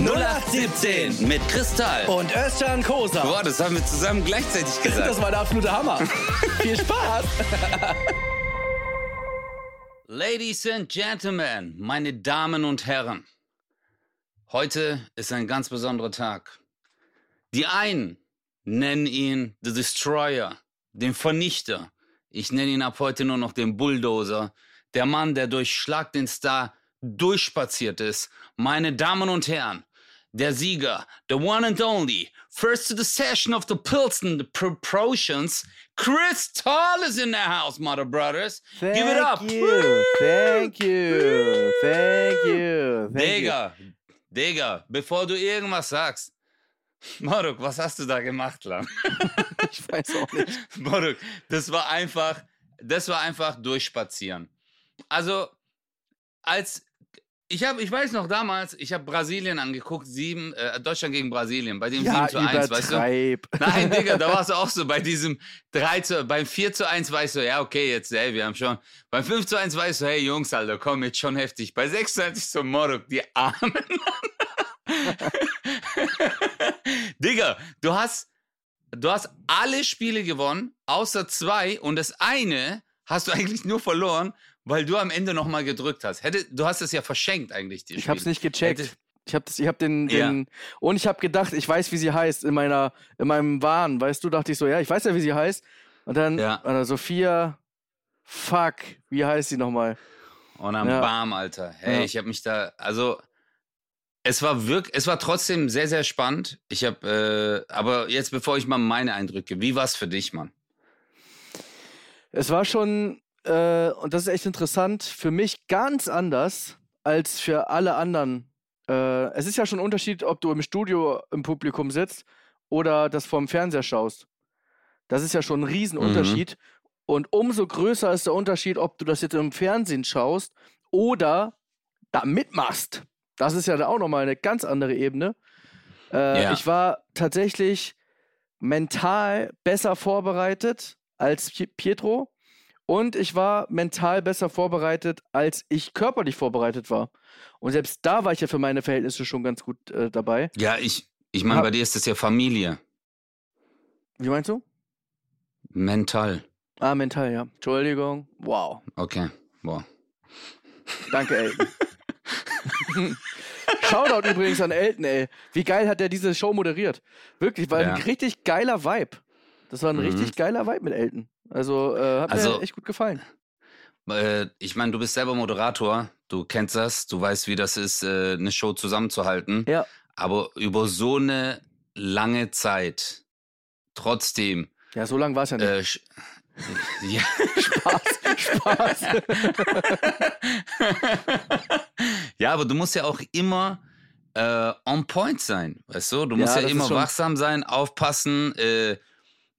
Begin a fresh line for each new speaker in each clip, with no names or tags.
0817 mit Kristall.
Und Özcan Kosa.
Boah, das haben wir zusammen gleichzeitig gesagt.
Das war der absolute Hammer. Viel Spaß.
Ladies and Gentlemen, meine Damen und Herren. Heute ist ein ganz besonderer Tag. Die einen nennen ihn The Destroyer, den Vernichter. Ich nenne ihn ab heute nur noch den Bulldozer. Der Mann, der durch Schlag den Star durchspaziert ist. Meine Damen und Herren, der Sieger, the one and only, first to the session of the Pilsen, the Proportions, Chris Tall is in the house, Mother Brothers.
Thank
Give it up.
You. Thank you. Thank you. Thank
Digga, Digga, bevor du irgendwas sagst, Moruk, was hast du da gemacht, Lam?
you. Ich weiß auch nicht.
Moruk, das war einfach, das war einfach durchspazieren. Also, als ich habe, ich weiß noch damals, ich habe Brasilien angeguckt, sieben, äh, Deutschland gegen Brasilien, bei dem
Ja,
7 zu 1, weißt du? Nein, Digga, da war es auch so. Bei diesem 3 zu, beim 4 zu 1 war ich so, ja, okay, jetzt, ey, wir haben schon. Beim 5 zu 1 war ich so, hey, Jungs, Alter, komm, jetzt schon heftig. Bei 6 zu 1 ich so, Moruk, die Armen. Digga, du hast, du hast alle Spiele gewonnen, außer zwei, und das eine hast du eigentlich nur verloren, weil du am Ende nochmal gedrückt hast. Hätte, du hast es ja verschenkt eigentlich, die
Ich hab's nicht gecheckt.
Hätte-
Ich hab, das, ich hab den,
Ja.
den und ich hab gedacht, ich weiß, wie sie heißt in meiner, in meinem Wahn, weißt du, dachte ich so, ja, ich weiß ja, wie sie heißt. Und dann,
Ja.
äh, Sophia, fuck, wie heißt sie nochmal?
Und am
Ja.
Bam, Alter. Hey,
Ja.
ich habe mich da, also es war wirklich, es war trotzdem sehr, sehr spannend. Ich habe, äh, aber jetzt bevor ich mal meine Eindrücke, wie war's für dich, Mann?
Es war schon, äh, und das ist echt interessant, für mich ganz anders als für alle anderen. Äh, es ist ja schon ein Unterschied, ob du im Studio im Publikum sitzt oder das vom Fernseher schaust. Das ist ja schon ein Riesenunterschied. Und umso größer ist der Unterschied, ob du das jetzt im Fernsehen schaust oder da mitmachst. Das ist ja da auch nochmal eine ganz andere Ebene. Äh,
Ja.
Ich war tatsächlich mental besser vorbereitet als Pi- Pietro und ich war mental besser vorbereitet, als ich körperlich vorbereitet war. Und selbst da war ich ja für meine Verhältnisse schon ganz gut äh, dabei.
Ja, ich, ich meine, bei dir ist das ja Familie.
Wie meinst du?
Mental.
Ah, mental, ja. Entschuldigung. Wow.
Okay. Boah.
Danke, Elton. Shoutout übrigens an Elton, ey. Wie geil hat er diese Show moderiert? Wirklich, war
Ja.
ein richtig geiler Vibe. Das war ein
Mhm.
richtig geiler Vibe mit Elton. Also, äh, hat
Also-
mir echt gut gefallen.
Äh, ich meine, du bist selber Moderator, du kennst das, du weißt, wie das ist, äh, eine Show zusammenzuhalten.
Ja.
Aber über so eine lange Zeit trotzdem
Ja, so lang war es ja nicht.
äh, ja.
Spaß.
ja, aber du musst ja auch immer äh, on point sein, weißt du? Du
Ja,
musst ja,
ist
immer wachsam sein, aufpassen, äh,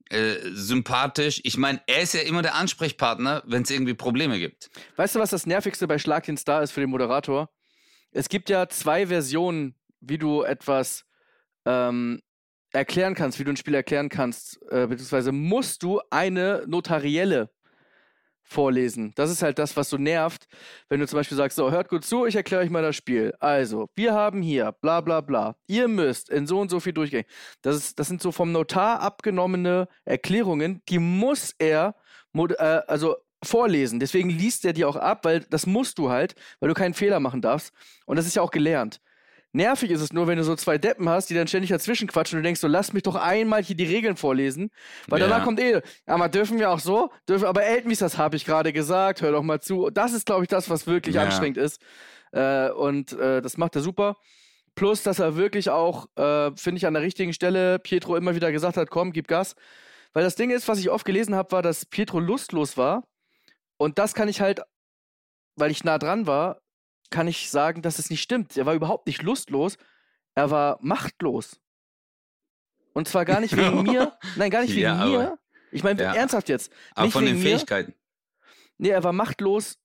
äh, sympathisch. Ich meine, er ist ja immer der Ansprechpartner, wenn es irgendwie Probleme gibt.
Weißt du, was das Nervigste bei Schlag den Star ist für den Moderator? Es gibt ja zwei Versionen, wie du etwas ähm, erklären kannst, wie du ein Spiel erklären kannst. Äh, beziehungsweise musst du eine notarielle vorlesen. Das ist halt das, was so nervt, wenn du zum Beispiel sagst, so, hört gut zu, ich erkläre euch mal das Spiel. Also, wir haben hier, bla bla bla. Ihr müsst in so und so viel durchgehen. Das, ist, das sind so vom Notar abgenommene Erklärungen, die muss er, äh, also vorlesen. Deswegen liest er die auch ab, weil das musst du halt, weil du keinen Fehler machen darfst. Und das ist ja auch gelernt. Nervig ist es nur, wenn du so zwei Deppen hast, die dann ständig dazwischen quatschen und du denkst so, lass mich doch einmal hier die Regeln vorlesen. Weil
Ja.
danach kommt eh, mal dürfen wir auch so, dürfen, aber Elton, das habe ich gerade gesagt, hör doch mal zu. Das ist, glaube ich, das, was wirklich
Ja.
anstrengend ist. Äh, und äh, das macht er super. Plus, dass er wirklich auch, äh, finde ich, an der richtigen Stelle Pietro immer wieder gesagt hat, komm, gib Gas. Weil das Ding ist, was ich oft gelesen habe, war, dass Pietro lustlos war. Und das kann ich halt, weil ich nah dran war, kann ich sagen, dass es nicht stimmt. Er war überhaupt nicht lustlos, er war machtlos. Und zwar gar nicht wegen mir, nein, gar nicht wegen
Ja, aber-
mir. Ich meine,
Ja.
ernsthaft jetzt.
Aber
Nicht
von den
wegen mir.
Fähigkeiten.
Nee, er war machtlos,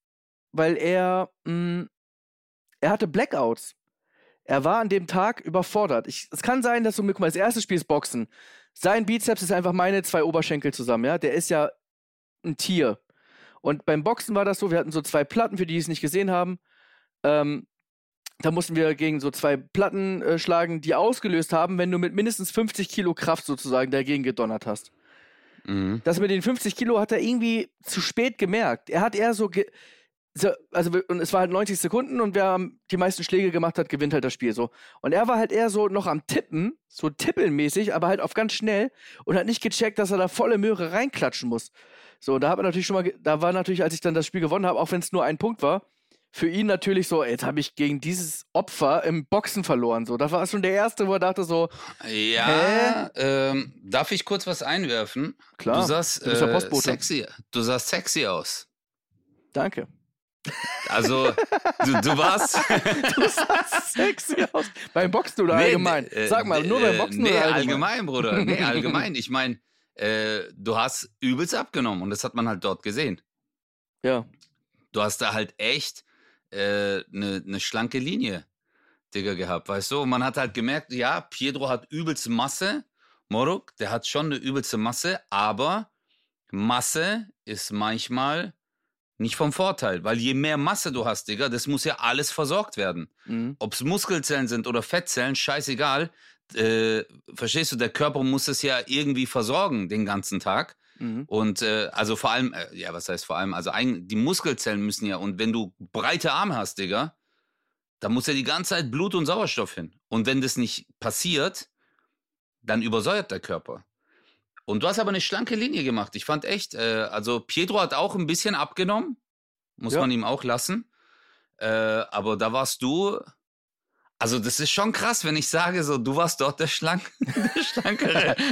weil er, mh, er hatte Blackouts. Er war an dem Tag überfordert. Ich, es kann sein, dass du, guck mal, das erste Spiel ist Boxen. Sein Bizeps ist einfach meine zwei Oberschenkel zusammen, ja. Der ist ja ein Tier. Und beim Boxen war das so, wir hatten so zwei Platten, für die die es nicht gesehen haben. Ähm, da mussten wir gegen so zwei Platten äh, schlagen, die ausgelöst haben, wenn du mit mindestens 50 Kilo Kraft sozusagen dagegen gedonnert hast.
Mhm.
Das mit den 50 Kilo hat er irgendwie zu spät gemerkt. Er hat eher so, ge so also und es war halt 90 Sekunden und wer die meisten Schläge gemacht hat, gewinnt halt das Spiel so. Und er war halt eher so noch am Tippen, so tippelmäßig, aber halt auf ganz schnell und hat nicht gecheckt, dass er da volle Möhre reinklatschen muss. So, da hat man natürlich schon mal, da war natürlich, als ich dann das Spiel gewonnen habe, auch wenn es nur ein Punkt war, für ihn natürlich so, jetzt habe ich gegen dieses Opfer im Boxen verloren. So, da war schon der erste, wo er dachte so,
Ja, ähm, darf ich kurz was einwerfen?
klar,
du sahst
du
äh, sexy. Du sahst sexy aus.
danke.
Also, du, du warst.
Du sahst sexy aus. Beim Boxen oder allgemein?
äh,
Sag mal, nur beim
äh,
Boxen
nee,
oder allgemein?
allgemein, Bruder. Nee, allgemein. Ich meine, äh, du hast übelst abgenommen und das hat man halt dort gesehen.
Ja.
Du hast da halt echt eine ne, ne schlanke Linie, Digga, gehabt, weißt du? Und man hat halt gemerkt, ja, Pietro hat übelste Masse. Moruk, der hat schon eine übelste Masse, aber Masse ist manchmal nicht vom Vorteil, weil je mehr Masse du hast, Digga, das muss ja alles versorgt werden.
Mhm.
Ob es Muskelzellen sind oder Fettzellen, scheißegal. Äh, verstehst du, der Körper muss es ja irgendwie versorgen den ganzen Tag.
Mhm.
Und äh, also vor allem, äh, ja, was heißt vor allem? Also ein, die Muskelzellen müssen ja, und wenn du breite Arme hast, Digga, da muss ja die ganze Zeit Blut und Sauerstoff hin. Und wenn das nicht passiert, dann übersäuert der Körper. Und du hast aber eine schlanke Linie gemacht. Ich fand echt, äh, also Pietro hat auch ein bisschen abgenommen, muss
Ja.
man ihm auch lassen. Äh, aber da warst du, also das ist schon krass, wenn ich sage, so du warst dort der, Schlank, der Schlankere.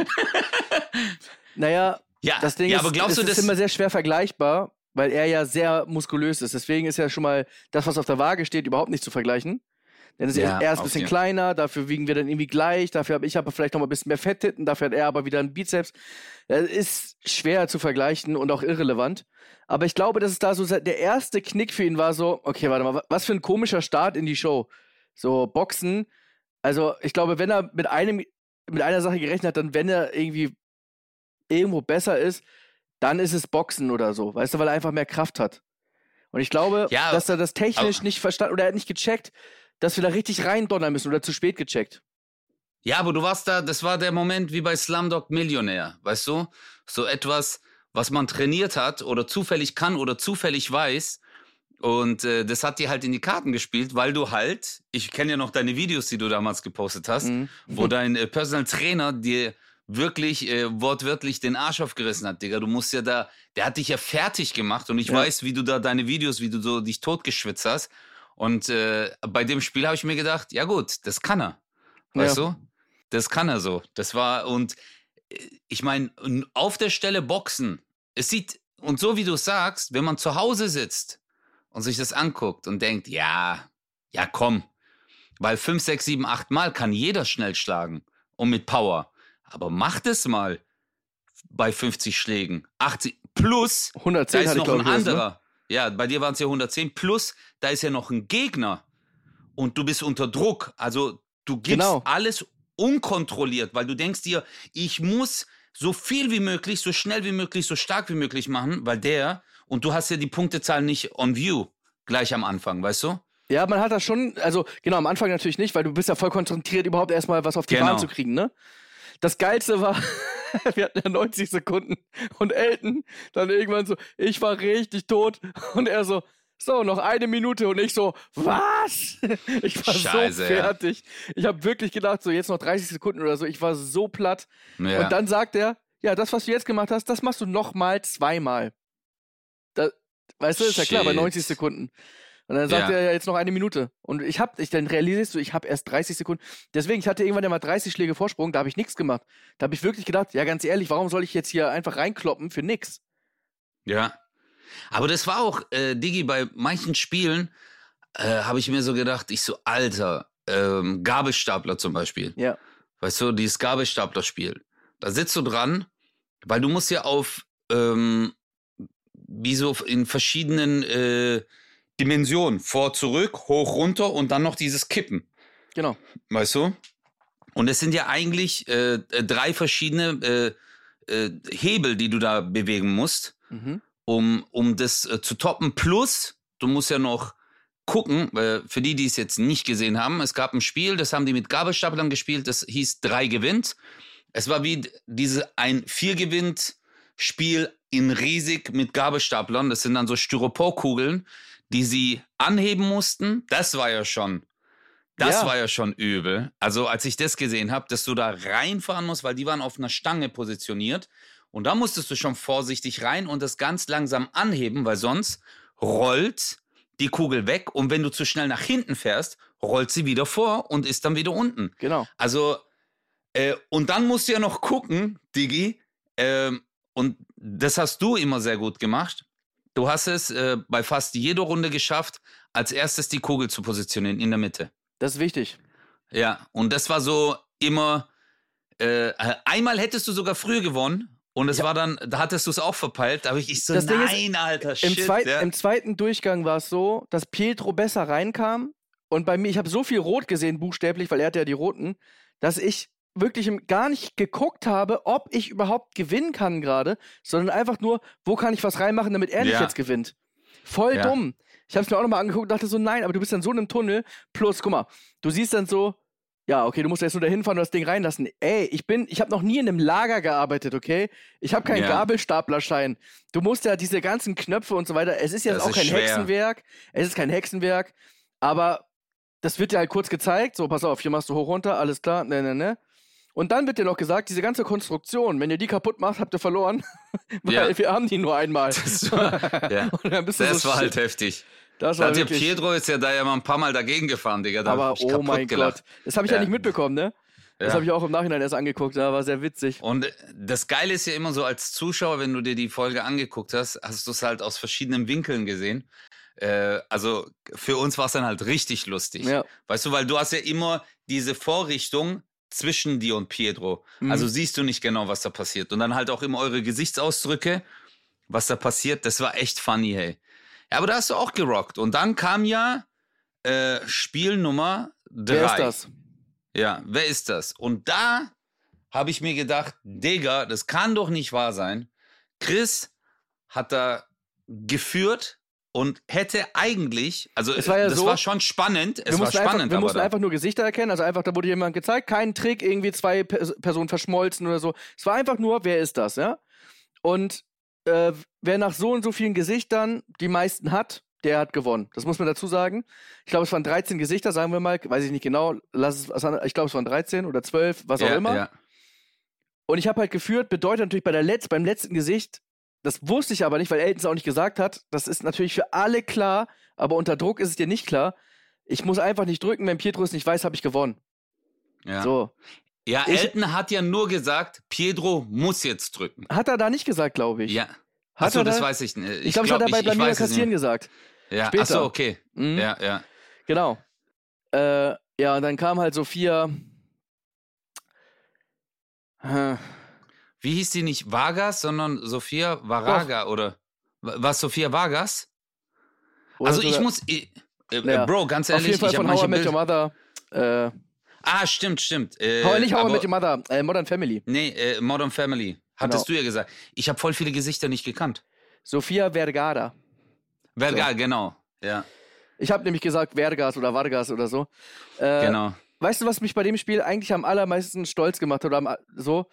Naja,
ja,
das Ding
ja,
ist,
aber glaubst
es
du
ist
das?
immer sehr schwer vergleichbar, weil er ja sehr muskulös ist. Deswegen ist ja schon mal das, was auf der Waage steht, überhaupt nicht zu vergleichen. Denn es ist
Ja,
er ist ein bisschen
jeden-
kleiner, dafür wiegen wir dann irgendwie gleich, dafür habe ich aber vielleicht noch mal ein bisschen mehr Fetttitten, dafür hat er aber wieder einen Bizeps. Das ist schwer zu vergleichen und auch irrelevant. Aber ich glaube, dass es da so der erste Knick für ihn war so, okay, warte mal, wa- was für ein komischer Start in die Show. So Boxen. Also, ich glaube, wenn er mit einem mit einer Sache gerechnet hat, dann wenn er irgendwie irgendwo besser ist, dann ist es Boxen oder so, weißt du, weil er einfach mehr Kraft hat. Und ich glaube,
Ja,
dass er das technisch nicht verstanden oder er hat nicht gecheckt, dass wir da richtig reindonnern müssen oder zu spät gecheckt.
Ja, aber du warst da, das war der Moment wie bei Slumdog Millionär, weißt du? So etwas, was man trainiert hat oder zufällig kann oder zufällig weiß. Und äh, das hat dir halt in die Karten gespielt, weil du halt, ich kenne ja noch deine Videos, die du damals gepostet hast,
Mhm.
wo dein äh, Personal Trainer dir wirklich äh, wortwörtlich den Arsch aufgerissen hat, Digga. Du musst ja da, der hat dich ja fertig gemacht und ich
Ja.
weiß, wie du da deine Videos, wie du so dich totgeschwitzt hast. Und äh, bei dem Spiel habe ich mir gedacht, ja gut, das kann er. Weißt
Ja.
du? Das kann er so. Das war, und äh, ich meine, auf der Stelle Boxen. Es sieht, und so wie du sagst, wenn man zu Hause sitzt und sich das anguckt und denkt, ja, ja komm, weil 5, 6, 7, 8 Mal kann jeder schnell schlagen und mit Power. Aber macht es mal bei 50 Schlägen. 80 plus,
110
da ist noch ein
ne?
anderer. Ja, bei dir waren es ja 110 plus, da ist ja noch ein Gegner und du bist unter Druck. Also du gibst
Genau.
alles unkontrolliert, weil du denkst dir, ich muss so viel wie möglich, so schnell wie möglich, so stark wie möglich machen, weil der, und du hast ja die Punktezahl nicht on view gleich am Anfang, weißt du?
Ja, man hat das schon, also genau, am Anfang natürlich nicht, weil du bist ja voll konzentriert, überhaupt erstmal was auf die
Genau.
Bahn zu kriegen, ne? Das Geilste war, wir hatten ja 90 Sekunden und Elton dann irgendwann so, ich war richtig tot und er so, so, noch eine Minute und ich so, was? Ich war
Scheiße,
so
ja.
fertig. Ich habe wirklich gedacht, so jetzt noch 30 Sekunden oder so, ich war so platt.
Ja.
Und dann sagt er, ja, das, was du jetzt gemacht hast, das machst du nochmal zweimal. Da, weißt du, ist ja klar, bei
Shit.
90 Sekunden. Und dann sagt
Ja.
er ja jetzt noch eine Minute. Und ich hab, ich, dann realisierst du, ich habe erst 30 Sekunden. Deswegen, ich hatte irgendwann immer 30 Schläge Vorsprung, da habe ich nichts gemacht. Da habe ich wirklich gedacht, ja, ganz ehrlich, warum soll ich jetzt hier einfach reinkloppen für nix?
Ja. Aber das war auch, äh, Digi, bei manchen Spielen äh, habe ich mir so gedacht, ich so, Alter, ähm, Gabelstapler zum Beispiel.
Ja.
Weißt du, dieses Gabelstapler-Spiel. Da sitzt du dran, weil du musst ja auf, ähm, wie so in verschiedenen äh, Dimensionen, vor, zurück, hoch, runter und dann noch dieses Kippen.
Genau.
Weißt du? Und es sind ja eigentlich äh, äh, drei verschiedene äh, äh, Hebel, die du da bewegen musst
Mhm.
um, um das äh, zu toppen. Plus, du musst ja noch gucken, äh, für die, die es jetzt nicht gesehen haben. Es gab ein Spiel, das haben die mit Gabelstaplern gespielt, das hieß drei gewinnt. Es war wie diese ein vier gewinnt Spiel in riesig mit Gabelstaplern. Das sind dann so Styroporkugeln, die sie anheben mussten. Das war ja schon das ja. war ja schon übel. Also als ich das gesehen habe, dass du da reinfahren musst, weil die waren auf einer Stange positioniert. Und da musstest du schon vorsichtig rein und das ganz langsam anheben, weil sonst rollt die Kugel weg und wenn du zu schnell nach hinten fährst, rollt sie wieder vor und ist dann wieder unten.
Genau.
Also, äh, und dann musst du ja noch gucken, Digi, äh, und das hast du immer sehr gut gemacht. Du hast es äh, bei fast jeder Runde geschafft, als erstes die Kugel zu positionieren in der Mitte.
Das ist wichtig.
Ja, und das war so immer, äh, einmal hättest du sogar früh gewonnen und es ja. war dann, da hattest du es auch verpeilt. Da habe ich, ich so, das nein, ist, Alter, shit.
Im, zweit,
ja.
Im zweiten Durchgang war es so, dass Pietro besser reinkam. Und bei mir, ich habe so viel Rot gesehen, buchstäblich, weil er hatte ja die Roten, dass ich wirklich gar nicht geguckt habe, ob ich überhaupt gewinnen kann gerade, sondern einfach nur, wo kann ich was reinmachen, damit er nicht ja. jetzt gewinnt. Voll ja. dumm. Ich habe es mir auch nochmal angeguckt und dachte so, nein, aber du bist dann so in einem Tunnel. Plus, guck mal, du siehst dann so, ja, okay, du musst jetzt nur dahin fahren und das Ding reinlassen. Ey, ich bin, ich habe noch nie in einem Lager gearbeitet, okay? Ich habe keinen ja. Gabelstaplerschein. Du musst ja diese ganzen Knöpfe und so weiter. Es ist jetzt das auch kein schwer. Hexenwerk. Es ist kein Hexenwerk. Aber das wird dir halt kurz gezeigt. So, pass auf, hier machst du hoch runter, alles klar, ne, ne, ne. Und dann wird dir noch gesagt, diese ganze Konstruktion, wenn ihr die kaputt macht, habt ihr verloren. Weil ja. wir haben die nur einmal.
Das war, ja. das so war halt heftig. Das war da hat Pietro ist ja da ja mal ein paar Mal dagegen gefahren, Digga. Da
aber oh mein gelacht. Gott. Das habe ich ja. ja. nicht mitbekommen, ne? Das ja. habe ich auch im Nachhinein erst angeguckt, da war sehr witzig.
Und das Geile ist ja immer so als Zuschauer, wenn du dir die Folge angeguckt hast, hast du es halt aus verschiedenen Winkeln gesehen. Äh, also für uns war es dann halt richtig lustig. Ja. Weißt du, weil du hast ja immer diese Vorrichtung zwischen dir und Pietro. Mhm. Also siehst du nicht genau, was da passiert. Und dann halt auch immer eure Gesichtsausdrücke, was da passiert. Das war echt funny, hey. Ja, aber da hast du auch gerockt. Und dann kam ja äh, Spiel Nummer drei. Wer ist das? Ja, wer ist das? Und da habe ich mir gedacht, Digga, das kann doch nicht wahr sein. Chris hat da geführt und hätte eigentlich, also
es war ja
das
so,
war schon spannend. Es war spannend.
Einfach, wir mussten einfach nur Gesichter erkennen, also einfach, da wurde jemand gezeigt, kein Trick, irgendwie zwei Personen verschmolzen oder so. Es war einfach nur, wer ist das, ja? Und äh, wer nach so und so vielen Gesichtern die meisten hat, der hat gewonnen. Das muss man dazu sagen. Ich glaube, es waren 13 Gesichter, sagen wir mal. Weiß ich nicht genau. Lass es, ich glaube, es waren 13 oder 12, was auch immer. Ja. Und ich habe halt geführt, bedeutet natürlich bei der Letz-, beim letzten Gesicht, das wusste ich aber nicht, weil Elton es auch nicht gesagt hat. Das ist natürlich für alle klar, aber unter Druck ist es dir nicht klar. Ich muss einfach nicht drücken, wenn Pietro es nicht weiß, habe ich gewonnen.
Ja. So. Ja, ich, Elton hat ja nur gesagt, Pedro muss jetzt drücken.
Hat er da nicht gesagt, glaube ich.
Ja. Hat Achso, das weiß ich nicht.
Ich, ich glaube, glaub, das hat er bei Blamira Kassieren gesagt.
Ja, Später. Achso, okay. Mhm. Ja, ja.
Genau. Äh, ja, und dann kam halt Sophia.
Wie hieß die nicht Vargas, sondern Sophia Varaga Doch. oder was Sophia Vargas? Oder also ich muss, ich, äh, ja. Bro, ganz ehrlich,
Auf jeden Fall
ich
von How I Met Your Mother. Äh,
Ah, stimmt, stimmt.
Äh, nicht How aber, I Met Your Mother, äh, Modern Family.
Nee, äh, Modern Family. Hattest genau. du ja gesagt. Ich habe voll viele Gesichter nicht gekannt.
Sofia Vergara.
Vergara, so. genau. Ja.
Ich habe nämlich gesagt Vergas oder Vargas oder so. Äh, genau. Weißt du, was mich bei dem Spiel eigentlich am allermeisten stolz gemacht hat? Oder am, so?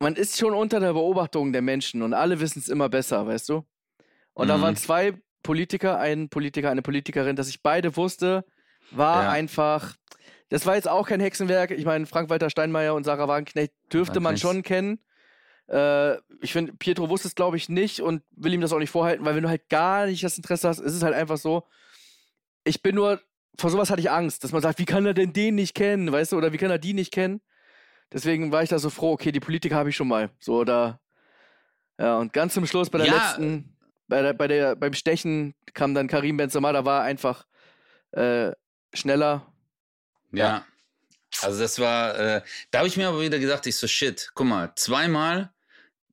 Man ist schon unter der Beobachtung der Menschen und alle wissen es immer besser, weißt du? Und mhm. da waren zwei Politiker, ein Politiker, eine Politikerin, dass ich beide wusste, war ja. einfach. Das war jetzt auch kein Hexenwerk. Ich meine, Frank-Walter Steinmeier und Sarah Wagenknecht dürfte man schon kennen. Äh, ich finde, Pietro wusste es, glaube ich, nicht und will ihm das auch nicht vorhalten, weil wenn du halt gar nicht das Interesse hast, ist es halt einfach so. Ich bin nur, vor sowas hatte ich Angst, dass man sagt, wie kann er denn den nicht kennen, weißt du, oder wie kann er die nicht kennen? Deswegen war ich da so froh, okay, die Politiker habe ich schon mal. So, oder. Ja, und ganz zum Schluss bei der ja. letzten, bei der, bei der, beim Stechen kam dann Karim Benzema, da war einfach äh, schneller.
Ja. ja. Also das war, äh, da habe ich mir aber wieder gedacht, ich so shit, guck mal, zweimal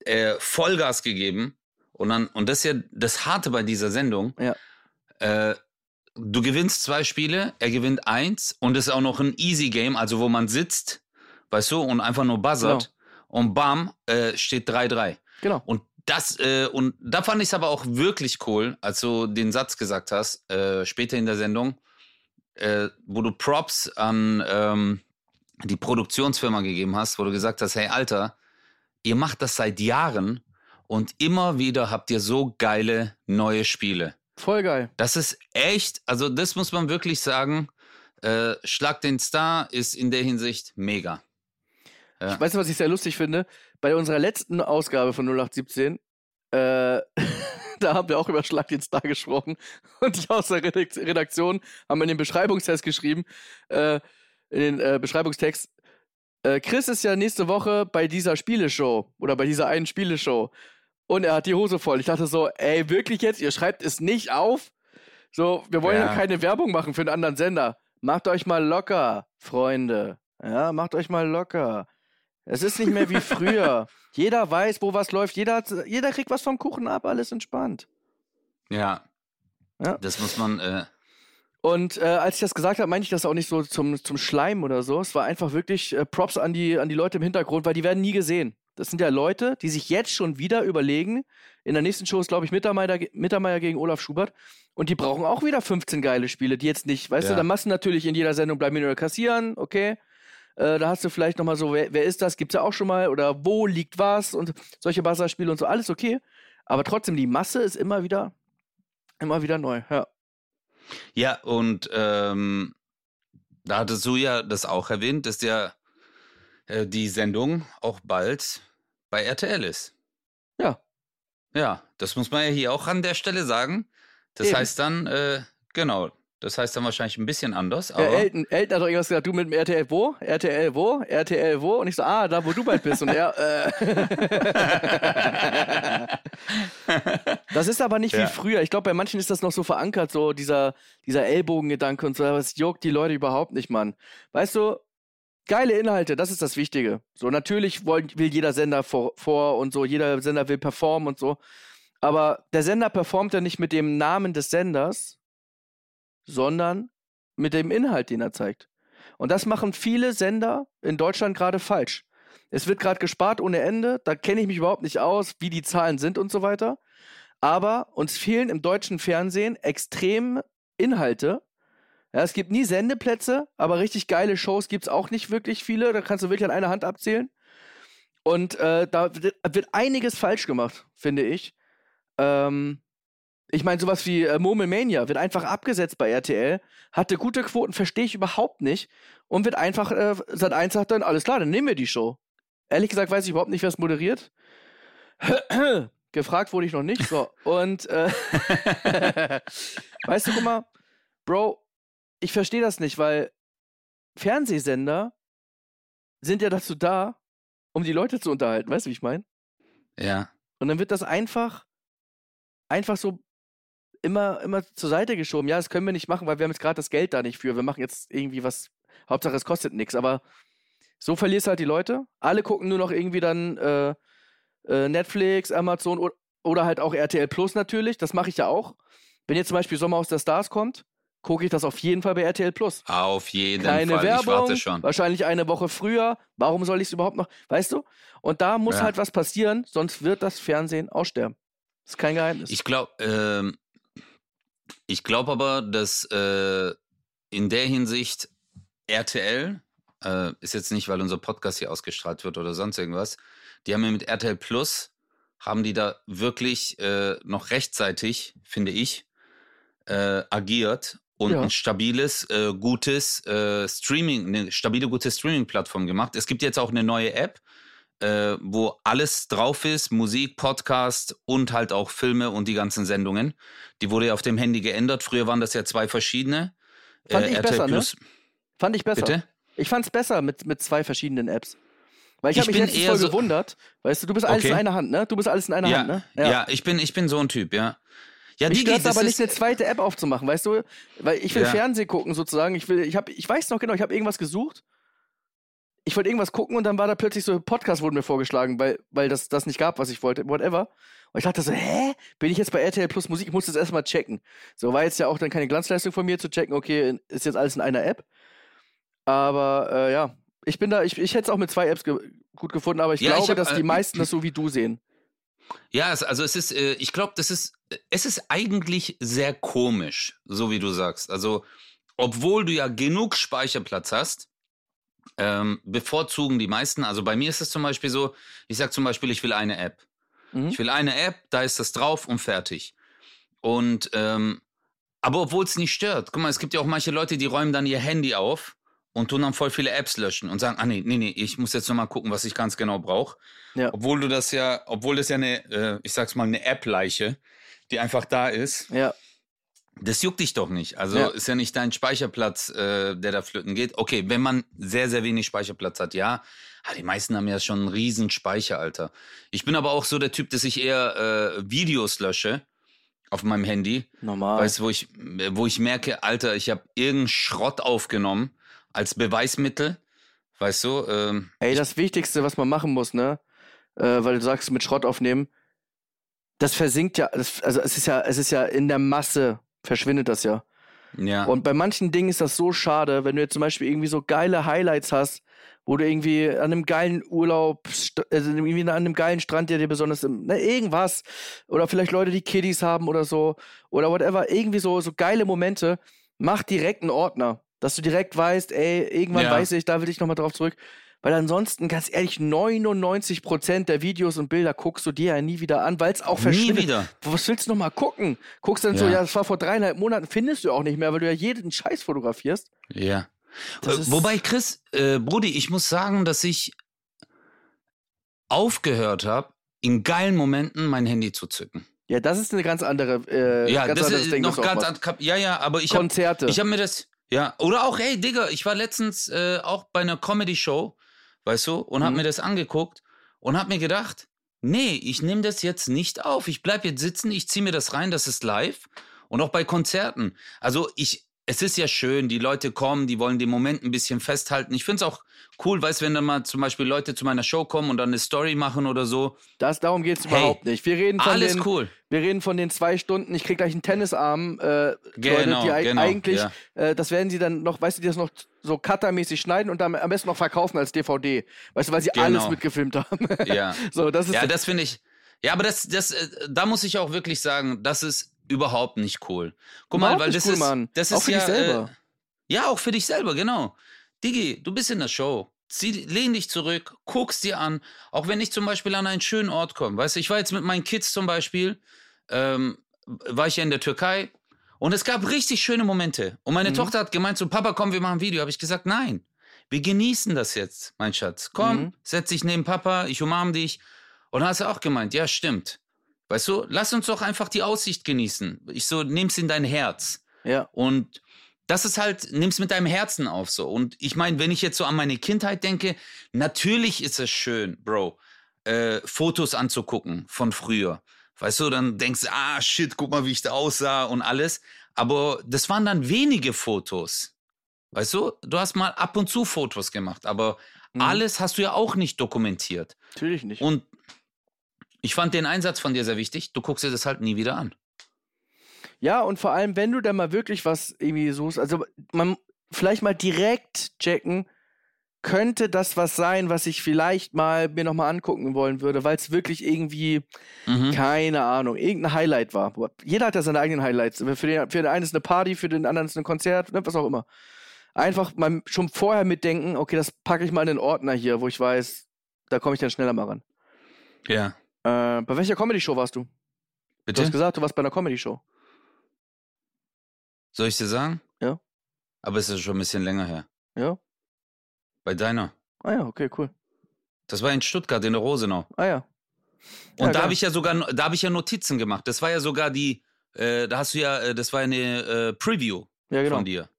äh, Vollgas gegeben und dann, und das ist ja das Harte bei dieser Sendung.
Ja.
Äh, du gewinnst zwei Spiele, er gewinnt eins und es ist auch noch ein Easy Game, also wo man sitzt, weißt du, und einfach nur buzzert genau. und bam, äh, steht 3-3.
Genau.
Und das, äh, und da fand ich es aber auch wirklich cool, als du den Satz gesagt hast, äh, später in der Sendung, äh, wo du Props an ähm, die Produktionsfirma gegeben hast, wo du gesagt hast, hey Alter, ihr macht das seit Jahren und immer wieder habt ihr so geile neue Spiele.
Voll geil.
Das ist echt, also das muss man wirklich sagen. Äh, Schlag den Star ist in der Hinsicht mega.
Ja. Ich weiß, was ich sehr lustig finde. Bei unserer letzten Ausgabe von 0817, äh, da haben wir auch über Schlag den Star gesprochen. Und die aus der Redaktion haben in den Beschreibungstext geschrieben, äh, in den äh, Beschreibungstext, äh, Chris ist ja nächste Woche bei dieser Spieleshow oder bei dieser einen Spieleshow. Und er hat die Hose voll. Ich dachte so, ey, wirklich jetzt? Ihr schreibt es nicht auf? So, wir wollen ja, ja keine Werbung machen für einen anderen Sender. Macht euch mal locker, Freunde. Ja, macht euch mal locker. Es ist nicht mehr wie früher. jeder weiß, wo was läuft. Jeder, hat, jeder kriegt was vom Kuchen ab. Alles entspannt.
Ja. ja. Das muss man. Äh
und äh, als ich das gesagt habe, meinte ich das auch nicht so zum, zum Schleim oder so. Es war einfach wirklich äh, Props an die, an die Leute im Hintergrund, weil die werden nie gesehen. Das sind ja Leute, die sich jetzt schon wieder überlegen. In der nächsten Show ist, glaube ich, Mittermeier, Mittermeier gegen Olaf Schubert. Und die brauchen auch wieder 15 geile Spiele, die jetzt nicht, weißt ja. du, da machst du natürlich in jeder Sendung bleiben nur kassieren, okay. Äh, da hast du vielleicht nochmal so, wer, wer ist das? Gibt's ja auch schon mal. Oder wo liegt was? Und solche Buzzer-Spiele und so, alles okay. Aber trotzdem, die Masse ist immer wieder, immer wieder neu, ja.
Ja, und ähm, da hattest du ja das auch erwähnt, dass ja äh, die Sendung auch bald bei RTL ist.
Ja.
Ja, das muss man ja hier auch an der Stelle sagen. Das Eben. heißt dann, äh, genau, das heißt dann wahrscheinlich ein bisschen anders.
Aber ja, Elton, Elton hat doch irgendwas gesagt, du mit dem RTL wo? RTL wo? RTL wo? Und ich so, ah, da wo du bald bist. Und er, äh. das ist aber nicht ja. wie früher. Ich glaube, bei manchen ist das noch so verankert, so dieser, dieser Ellbogengedanke und so. Aber es juckt die Leute überhaupt nicht, Mann. Weißt du, geile Inhalte, das ist das Wichtige. So, natürlich will, will jeder Sender vor, vor und so, jeder Sender will performen und so. Aber der Sender performt ja nicht mit dem Namen des Senders, sondern mit dem Inhalt, den er zeigt. Und das machen viele Sender in Deutschland gerade falsch. Es wird gerade gespart ohne Ende, da kenne ich mich überhaupt nicht aus, wie die Zahlen sind und so weiter. Aber uns fehlen im deutschen Fernsehen extrem Inhalte. Ja, es gibt nie Sendeplätze, aber richtig geile Shows gibt es auch nicht wirklich viele. Da kannst du wirklich an einer Hand abzählen. Und äh, da wird einiges falsch gemacht, finde ich. Ähm, ich meine, sowas wie äh, Murmelmania wird einfach abgesetzt bei RTL, hatte gute Quoten, verstehe ich überhaupt nicht und wird einfach, äh, seit eins sagt dann, alles klar, dann nehmen wir die Show. Ehrlich gesagt weiß ich überhaupt nicht, wer es moderiert. Gefragt wurde ich noch nicht. So, und äh, weißt du, guck mal, Bro, ich verstehe das nicht, weil Fernsehsender sind ja dazu da, um die Leute zu unterhalten. Weißt du, wie ich meine?
Ja.
Und dann wird das einfach, einfach so immer, immer zur Seite geschoben. Ja, das können wir nicht machen, weil wir haben jetzt gerade das Geld da nicht für. Wir machen jetzt irgendwie was. Hauptsache, es kostet nichts. Aber so verlierst du halt die Leute. Alle gucken nur noch irgendwie dann äh, äh, Netflix, Amazon oder, oder halt auch RTL Plus natürlich. Das mache ich ja auch. Wenn jetzt zum Beispiel Sommer aus der Stars kommt, gucke ich das auf jeden Fall bei RTL Plus.
Auf jeden
Keine
Fall.
Werbung, ich warte schon. Wahrscheinlich eine Woche früher. Warum soll ich es überhaupt noch? Weißt du? Und da muss ja. halt was passieren, sonst wird das Fernsehen aussterben. Das ist kein Geheimnis.
Ich glaube, ähm, ich glaube aber, dass äh, in der Hinsicht RTL, äh, ist jetzt nicht, weil unser Podcast hier ausgestrahlt wird oder sonst irgendwas, die haben ja mit RTL Plus, haben die da wirklich äh, noch rechtzeitig, finde ich, äh, agiert und ja. ein stabiles, äh, gutes äh, Streaming, eine stabile, gute Streaming-Plattform gemacht. Es gibt jetzt auch eine neue App, äh, wo alles drauf ist, Musik, Podcast und halt auch Filme und die ganzen Sendungen. Die wurde ja auf dem Handy geändert. Früher waren das ja zwei verschiedene.
Fand äh, ich RTL besser, ne? Plus. ne? Fand ich besser. Bitte? Ich fand's besser mit, mit zwei verschiedenen Apps. Weil ich, ich habe mich letztens voll so gewundert. Weißt du, du bist alles okay. in einer Hand, ne? Du bist alles in einer
ja,
Hand, ne?
Ja. ja, ich bin ich bin so ein Typ, ja. Ja,
Mich stört aber nicht eine zweite App aufzumachen, weißt du? Weil ich will ja. Fernsehen gucken sozusagen. Ich will, ich habe, ich weiß noch genau, ich habe irgendwas gesucht ich wollte irgendwas gucken und dann war da plötzlich so ein Podcast wurden mir vorgeschlagen, weil, weil das, das nicht gab, was ich wollte, whatever. Und ich dachte so, hä? Bin ich jetzt bei RTL Plus Musik? Ich muss das erstmal checken. So war jetzt ja auch dann keine Glanzleistung von mir zu checken, okay, ist jetzt alles in einer App. Aber äh, ja, ich bin da, ich, ich hätte es auch mit zwei Apps ge gut gefunden, aber ich ja, glaube, ich hab, dass äh, die meisten das so wie du sehen.
Ja, es, also es ist, äh, ich glaube, das ist, es ist eigentlich sehr komisch, so wie du sagst. Also, obwohl du ja genug Speicherplatz hast, ähm, bevorzugen die meisten, also bei mir ist es zum Beispiel so, ich sag zum Beispiel, ich will eine App.
Mhm.
Ich will eine App, da ist das drauf und fertig. Und, ähm, aber obwohl es nicht stört, guck mal, es gibt ja auch manche Leute, die räumen dann ihr Handy auf und tun dann voll viele Apps löschen und sagen, ah nee, nee, nee, ich muss jetzt nochmal gucken, was ich ganz genau brauche.
Ja.
Obwohl du das ja, obwohl das ja eine, äh, ich sag's mal, eine App-Leiche, die einfach da ist,
Ja.
Das juckt dich doch nicht. Also
Ja.
ist ja nicht dein Speicherplatz, äh, der da flöten geht. Okay, wenn man sehr, sehr wenig Speicherplatz hat, ja. Ah, die meisten haben ja schon einen riesen Speicher, Alter. Ich bin aber auch so der Typ, dass ich eher äh, Videos lösche auf meinem Handy.
Normal.
Weißt du, wo ich, wo ich merke, Alter, ich habe irgendeinen Schrott aufgenommen als Beweismittel. Weißt du? Ähm,
Ey, das Wichtigste, was man machen muss, ne? Äh, weil du sagst, mit Schrott aufnehmen, das versinkt ja, das, also es ist ja, es ist ja in der Masse, verschwindet das ja.
ja.
Und bei manchen Dingen ist das so schade, wenn du jetzt zum Beispiel irgendwie so geile Highlights hast, wo du irgendwie an einem geilen Urlaub, also irgendwie an einem geilen Strand, der dir besonders, im- ne, irgendwas, oder vielleicht Leute, die Kiddies haben oder so, oder whatever, irgendwie so, so geile Momente, mach direkt einen Ordner, dass du direkt weißt, ey, irgendwann
Ja.
weiß ich, da will ich nochmal drauf zurück. Weil ansonsten, ganz ehrlich, 99% der Videos und Bilder guckst du dir ja nie wieder an, weil es auch
Nie
verschwindet.
wieder.
Was willst du noch mal gucken? Guckst dann so,
Ja.
ja, das war vor dreieinhalb Monaten, findest du auch nicht mehr, weil du ja jeden Scheiß fotografierst.
Ja.
Das
Äh, Wobei, Chris, äh, Brudi, ich muss sagen, dass ich aufgehört habe, in geilen Momenten mein Handy zu zücken.
Ja, das ist eine ganz andere, äh,
ja,
ganz
das ist
Ding.
noch ganz an, Ja, ja, aber ich habe
Konzerte.
ich hab mir das. Ja, oder auch, hey, Digga, ich war letztens äh, auch bei einer Comedy-Show, weißt du, und hab
Mhm.
mir das angeguckt und hab mir gedacht, nee, ich nehme das jetzt nicht auf. Ich bleib jetzt sitzen, ich zieh mir das rein, das ist live. Und auch bei Konzerten. Also ich, es ist ja schön, die Leute kommen, die wollen den Moment ein bisschen festhalten. Ich find's auch cool, weißt wenn dann mal zum Beispiel Leute zu meiner Show kommen und dann eine Story machen oder so.
das, darum geht's
Hey,
überhaupt nicht. Wir reden von
Alles
den,
cool.
wir reden von den zwei Stunden, ich krieg gleich einen Tennisarm, äh,
Genau,
Leute, die eig-
genau,
eigentlich,
ja.
äh, das werden sie dann noch, weißt du, die das noch so cuttermäßig schneiden und dann am besten noch verkaufen als DVD. Weißt du, weil sie
Genau.
alles mitgefilmt haben.
Ja.
so, das ist,
Ja, das finde ich. Ja, aber das, das, äh, da muss ich auch wirklich sagen, das ist überhaupt nicht cool. Guck mal,
Überhaupt
weil
nicht
das
cool,
ist,
Mann.
das
Auch
ist
für
ja,
dich selber.
Äh, ja, auch für dich selber, genau. Digi, du bist in der Show. Zieh, lehn dich zurück, guck's dir an. Auch wenn ich zum Beispiel an einen schönen Ort komme. Weißt du, ich war jetzt mit meinen Kids zum Beispiel, ähm, war ich ja in der Türkei und es gab richtig schöne Momente. Und meine
Mhm.
Tochter hat gemeint, so Papa, komm, wir machen ein Video. Habe ich gesagt, nein. Wir genießen das jetzt, mein Schatz. Komm,
Mhm.
setz dich neben Papa, ich umarm dich. Und dann hat sie auch gemeint, ja, stimmt. Weißt du, lass uns doch einfach die Aussicht genießen. Ich so, nimm's in dein Herz.
ja.
Und das ist halt, nimm's mit deinem Herzen auf so. Und ich meine, wenn ich jetzt so an meine Kindheit denke, natürlich ist es schön, Bro, äh, Fotos anzugucken von früher. Weißt du, dann denkst du, ah, shit, guck mal, wie ich da aussah und alles. Aber das waren dann wenige Fotos. Weißt du, du hast mal ab und zu Fotos gemacht, aber
Mhm.
alles hast du ja auch nicht dokumentiert.
Natürlich nicht.
Und ich fand den Einsatz von dir sehr wichtig. Du guckst dir das halt nie wieder an.
Ja, und vor allem, wenn du dann mal wirklich was irgendwie suchst, also man vielleicht mal direkt checken, könnte das was sein, was ich vielleicht mal mir nochmal angucken wollen würde, weil es wirklich irgendwie,
Mhm.
keine Ahnung, irgendein Highlight war. Jeder hat ja seine eigenen Highlights. Für den, für den einen ist eine Party, für den anderen ist ein Konzert, ne, was auch immer. Einfach mal schon vorher mitdenken, okay, das packe ich mal in den Ordner hier, wo ich weiß, da komme ich dann schneller mal ran.
Ja.
Äh, bei welcher Comedy-Show warst du? Du
Bitte?
hast gesagt, du warst bei einer Comedy-Show.
Soll ich dir sagen?
Ja.
Aber es ist schon ein bisschen länger her.
Ja?
Bei deiner.
Ah ja, okay, cool.
Das war in Stuttgart, in der Rosenau.
Ah ja.
Und
Ja,
da habe ich ja sogar, da habe ich ja Notizen gemacht. Das war ja sogar die, äh, da hast du ja, äh, das war eine äh, Preview
Ja, genau.
von dir.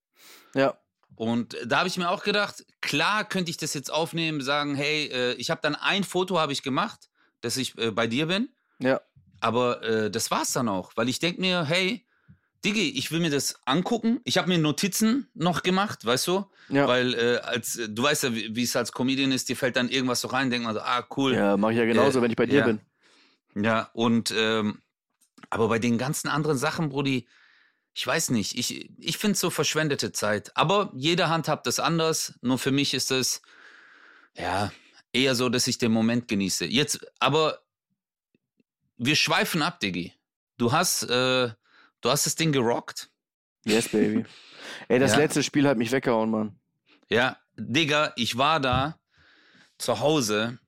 Ja.
Und da habe ich mir auch gedacht, klar könnte ich das jetzt aufnehmen, sagen, hey, äh, ich habe dann ein Foto habe ich gemacht, dass ich äh, bei dir bin.
Ja.
Aber äh, das war's dann auch, weil ich denk mir, hey, Diggi, ich will mir das angucken. Ich habe mir Notizen noch gemacht, weißt du?
Ja.
Weil äh, als äh, du weißt ja, wie es als Comedian ist, dir fällt dann irgendwas so rein, denkt man so, ah cool.
Ja, mache ich ja genauso,
Äh,
wenn ich bei dir
ja.
bin.
Ja, und ähm, aber bei den ganzen anderen Sachen, Brudi, ich weiß nicht, ich, ich finde so verschwendete Zeit. Aber jede Hand hat das anders. Nur für mich ist es ja eher so, dass ich den Moment genieße. Jetzt, aber wir schweifen ab, Diggi. Du hast, äh, du hast das Ding gerockt.
Yes, baby. Ey, das
Ja.
letzte Spiel hat mich weggehauen, Mann.
Ja, Digga, ich war da zu Hause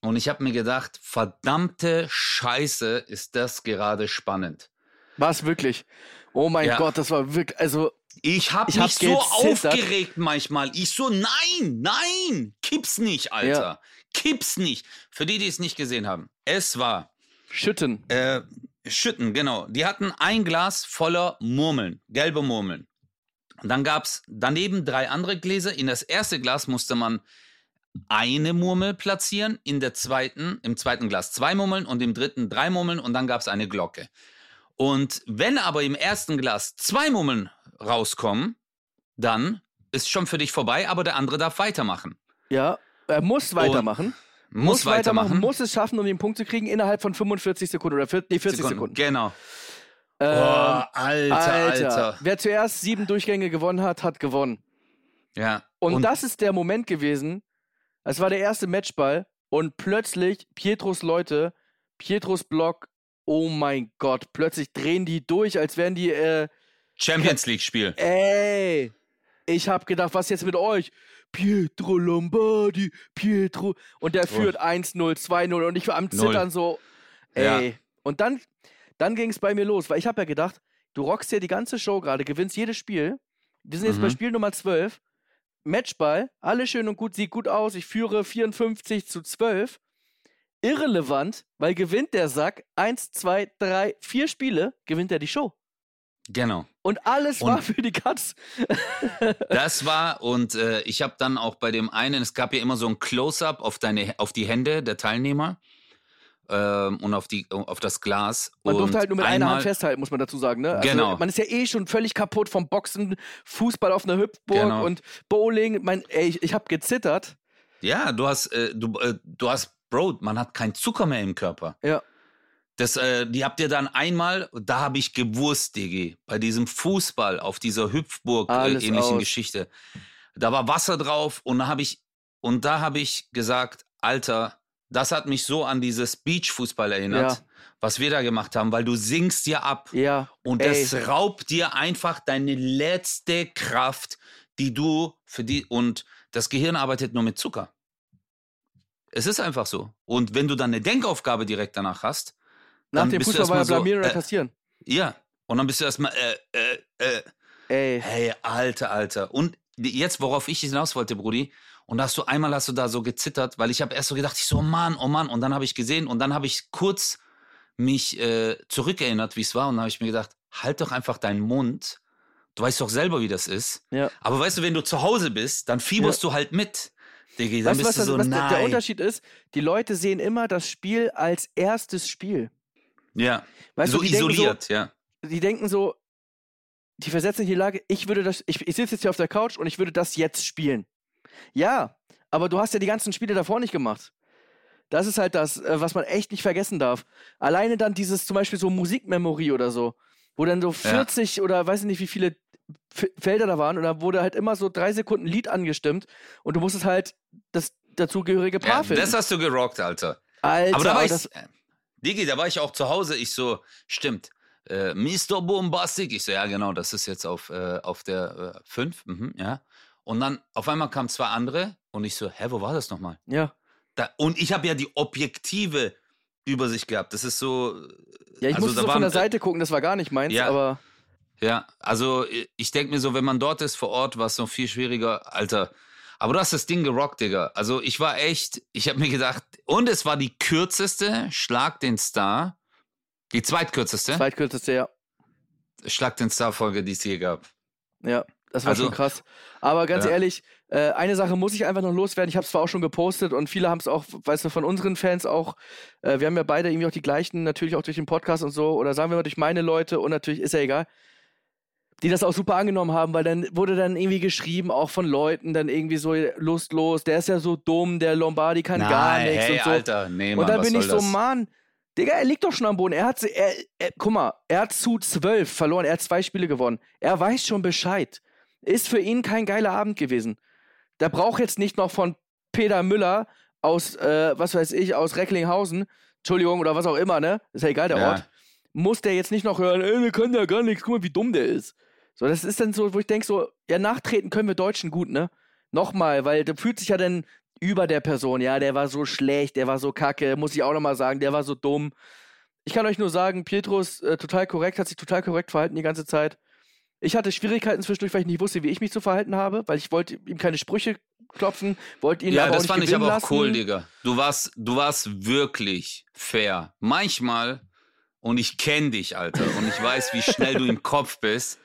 und ich habe mir gedacht, verdammte Scheiße, ist das gerade spannend.
War es wirklich? Oh mein
Ja.
Gott, das war wirklich, also,
Ich habe
Ich
mich
hab
so
gezittert.
aufgeregt manchmal. Ich so, nein, nein, kipp's nicht, Alter.
Ja.
Kipp's nicht. Für die, die es nicht gesehen haben. Es war
schütten.
äh, Schütten, genau. Die hatten ein Glas voller Murmeln, gelbe Murmeln. Und dann gab's daneben drei andere Gläser. In das erste Glas musste man eine Murmel platzieren, in der zweiten, im zweiten Glas zwei Murmeln und im dritten drei Murmeln und dann gab's eine Glocke. Und wenn aber im ersten Glas zwei Murmeln rauskommen, dann ist schon für dich vorbei, aber der andere darf weitermachen.
Ja, er muss weitermachen.
Muss, weitermachen.
muss es schaffen, um den Punkt zu kriegen, innerhalb von 45 Sekunden oder 40, nee, 40 Sekunden.
Genau.
Ähm,
Boah, Alter,
Alter.
Alter.
Wer zuerst sieben Durchgänge gewonnen hat, hat gewonnen.
Ja.
Und, das ist der Moment gewesen. Es war der erste Matchball und plötzlich Pietros Leute, Pietros Block, oh mein Gott, plötzlich drehen die durch, als wären die, äh,
Champions League Spiel.
ey, ich hab gedacht, was jetzt mit euch? Pietro Lombardi, Pietro. Und der führt 1-0, 2-0 und ich war am. Zittern so,
Ja.
ey. Und dann, dann ging es bei mir los, weil ich habe ja gedacht, du rockst ja die ganze Show gerade, gewinnst jedes Spiel. Wir sind jetzt bei
Mhm.
Spiel Nummer 12. Matchball, alles schön und gut, sieht gut aus. Ich führe 54 zu 12. Irrelevant, weil gewinnt der Sack 1, 2, 3, 4 Spiele, gewinnt er die Show.
Genau.
Und alles
Und-
war für die Katz.
Das war, und äh, ich habe dann auch bei dem einen, es gab ja immer so ein Close-up auf, deine, auf die Hände der Teilnehmer ähm, und auf, die, auf das Glas.
Man
und
durfte halt nur mit einer
einmal-
Hand festhalten, muss man dazu sagen. Ne? Also
Genau.
Man ist ja eh schon völlig kaputt vom Boxen, Fußball auf einer Hüpfburg
Genau.
und Bowling. Mein, ey, ich, ich habe gezittert.
Ja, du hast, äh, du, äh, du hast, Bro, man hat keinen Zucker mehr im Körper.
Ja.
Das, äh, die habt ihr dann einmal, da habe ich gewusst, Digi, bei diesem Fußball auf dieser Hüpfburg äh. Geschichte. Da war Wasser drauf und da habe ich und da habe ich gesagt, Alter, das hat mich so an dieses Beachfußball erinnert,
Ja.
was wir da gemacht haben, weil du singst ja ab
Ja.
und
ey.
das raubt dir einfach deine letzte Kraft, die du für die und das Gehirn arbeitet nur mit Zucker. Es ist einfach so. Und wenn du dann eine Denkaufgabe direkt danach hast,
Nach
dann
dem
bist du
Fußball war ja
so,
blamieren oder
äh,
kassieren.
ja, und dann bist du erstmal, äh, äh, äh,
Ey.
hey, Alter, Alter. Und jetzt, worauf ich hinaus wollte, Brudi, und da hast du einmal hast du da so gezittert, weil ich habe erst so gedacht, ich so, oh Mann, oh Mann, und dann habe ich gesehen und dann habe ich kurz mich äh, zurückerinnert, wie es war, und dann habe ich mir gedacht, halt doch einfach deinen Mund. Du weißt doch selber, wie das ist.
Ja.
Aber weißt du, wenn du zu Hause bist, dann fieberst du halt mit. Dann
Weißt du, was, das,
so,
was der- Unterschied ist? Die Leute sehen immer das Spiel als erstes Spiel.
ja,
Weißt
so
du,
isoliert, ja.
So, die denken so, die versetzen sich in die Lage, ich würde das, ich, ich sitze jetzt hier auf der Couch und ich würde das jetzt spielen. Ja, aber du hast ja die ganzen Spiele davor nicht gemacht. Das ist halt das, äh, was man echt nicht vergessen darf. Alleine dann dieses zum Beispiel so Musikmemory oder so, wo dann so 40 oder weiß ich nicht, wie viele Felder da waren und da wurde halt immer so drei Sekunden Lied angestimmt und du musstest halt das dazugehörige Paar
ja
finden.
das hast du gerockt, Alter.
Alter,
Aber da war ich,
das,
äh, Digi, da war ich auch zu Hause. Ich so, stimmt. Äh, Mr. Bombastic. Ich so, ja, genau, das ist jetzt auf, äh, auf der 5. mhm, ja. Und dann auf einmal kamen zwei andere und ich so, hä, wo war das nochmal?
ja.
Da, und ich habe ja die objektive Übersicht gehabt. Das ist so.
Ja, ich
also
musste so von
waren,
der Seite gucken, das war gar nicht meins,
ja.
aber
Ja, also äh, ich denke mir so, wenn man dort ist vor Ort, war es noch viel schwieriger. Alter, aber du hast das Ding gerockt, Digga. Also ich war echt, ich habe mir gedacht, und es war die kürzeste Schlag den Star, die zweitkürzeste
zweitkürzeste, ja.
Schlag den Star-Folge, die es je gab.
Ja, das war
Also-
schon krass. Aber ganz
Ja.
ehrlich, äh, eine Sache muss ich einfach noch loswerden. Ich habe es zwar auch schon gepostet und viele haben es auch, weißt du, von unseren Fans auch. Äh, wir haben ja beide irgendwie auch die gleichen, natürlich auch durch den Podcast und so, oder sagen wir mal durch meine Leute und natürlich ist ja egal, die das auch super angenommen haben, weil dann wurde dann irgendwie geschrieben, auch von Leuten, dann irgendwie so lustlos, der ist ja so dumm, der Lombardi kann gar nichts
hey,
und so.
Alter, nee, Mann,
Und dann bin ich so,
das?
Mann, Digga, er liegt doch schon am Boden. Er hat, er, er, guck mal, er hat zu zwölf verloren, er hat zwei Spiele gewonnen. Er weiß schon Bescheid. Ist für ihn kein geiler Abend gewesen. Der braucht jetzt nicht noch von Peter Müller aus, äh, was weiß ich, aus Recklinghausen Entschuldigung, oder was auch immer, ne? Ist ja egal, der
Ja.
Ort. Muss der jetzt nicht noch hören, ey, der kann ja gar nichts, guck mal, wie dumm der ist. So, das ist dann so, wo ich denke, so, ja, nachtreten können wir Deutschen gut, ne? Nochmal, weil der fühlt sich ja dann über der Person, ja, der war so schlecht, der war so kacke, muss ich auch nochmal sagen, der war so dumm. Ich kann euch nur sagen, Pietro ist äh, total korrekt, hat sich total korrekt verhalten die ganze Zeit. Ich hatte Schwierigkeiten zwischendurch, weil ich nicht wusste, wie ich mich zu verhalten habe, weil ich wollte ihm keine Sprüche klopfen, wollte ihn
Ja,
aber auch
das
nicht
fand ich aber auch
lassen.
cool, Digga. Du warst, du warst wirklich fair. Manchmal, und ich kenne dich, Alter, und ich weiß, wie schnell du im Kopf bist,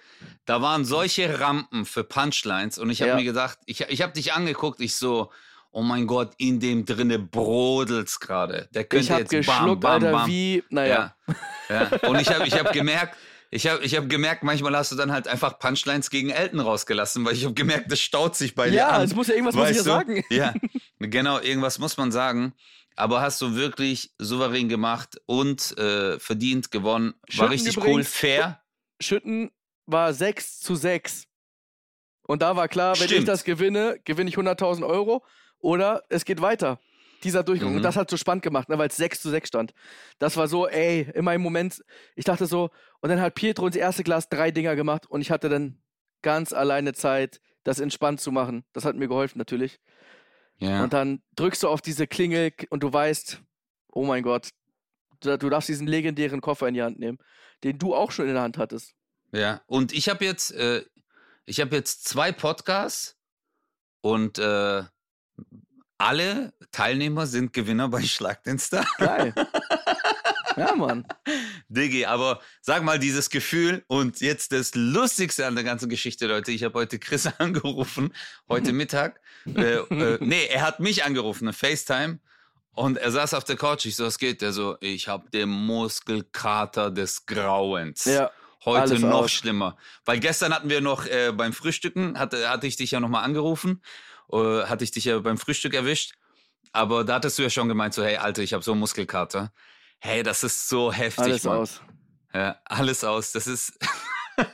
da waren solche Rampen für Punchlines und ich habe
Ja.
mir gedacht, ich, ich habe dich angeguckt, ich so, oh mein Gott, in dem drinne brodelt's gerade. Der könnte
Ich hab
jetzt
geschluckt,
bam, bam,
Alter,
bam.
wie, naja.
Ja, ja. Und ich habe ich hab gemerkt, ich habe ich hab gemerkt, manchmal hast du dann halt einfach Punchlines gegen Elton rausgelassen, weil ich habe gemerkt, das staut sich bei dir
Ja,
an.
es muss ja irgendwas muss ich ja sagen.
Ja, genau, irgendwas muss man sagen. Aber hast du wirklich souverän gemacht und äh, verdient gewonnen. War
Schütten
richtig cool,
übrigens-
fair.
Schütten war 6 zu 6. Und da war klar, wenn ich
Stimmt.
das gewinne, gewinne ich 100.000 Euro oder es geht weiter. Dieser Durchgang.
Mhm.
Und das hat so spannend gemacht, ne, weil es 6 zu 6 stand. Das war so, ey, in meinem Moment, ich dachte so, und dann hat Pietro ins erste Glas drei Dinger gemacht und ich hatte dann ganz alleine Zeit, das entspannt zu machen. Das hat mir geholfen natürlich.
Ja.
Und dann drückst du auf diese Klingel und du weißt, oh mein Gott, du darfst diesen legendären Koffer in die Hand nehmen, den du auch schon in der Hand hattest.
Ja. Und ich habe jetzt, äh, ich habe jetzt zwei Podcasts und äh, alle Teilnehmer sind Gewinner bei Schlag den Star.
Geil. ja, Mann.
Diggi, aber sag mal dieses Gefühl und jetzt das Lustigste an der ganzen Geschichte, Leute. Ich habe heute Chris angerufen, heute Mittag. äh, äh, nee, er hat mich angerufen, eine FaceTime. Und er saß auf der Couch. Ich so, was geht? Der so, ich habe den Muskelkater des Grauens.
Ja,
Heute
alles
noch
aus.
schlimmer. Weil gestern hatten wir noch äh, beim Frühstücken, hatte, hatte ich dich ja nochmal angerufen, äh, hatte ich dich ja beim Frühstück erwischt. Aber da hattest du ja schon gemeint, so, hey, Alter, ich habe so einen Muskelkater. Hey, das ist so heftig,
alles
Mann.
aus.
Ja, alles aus. Das ist.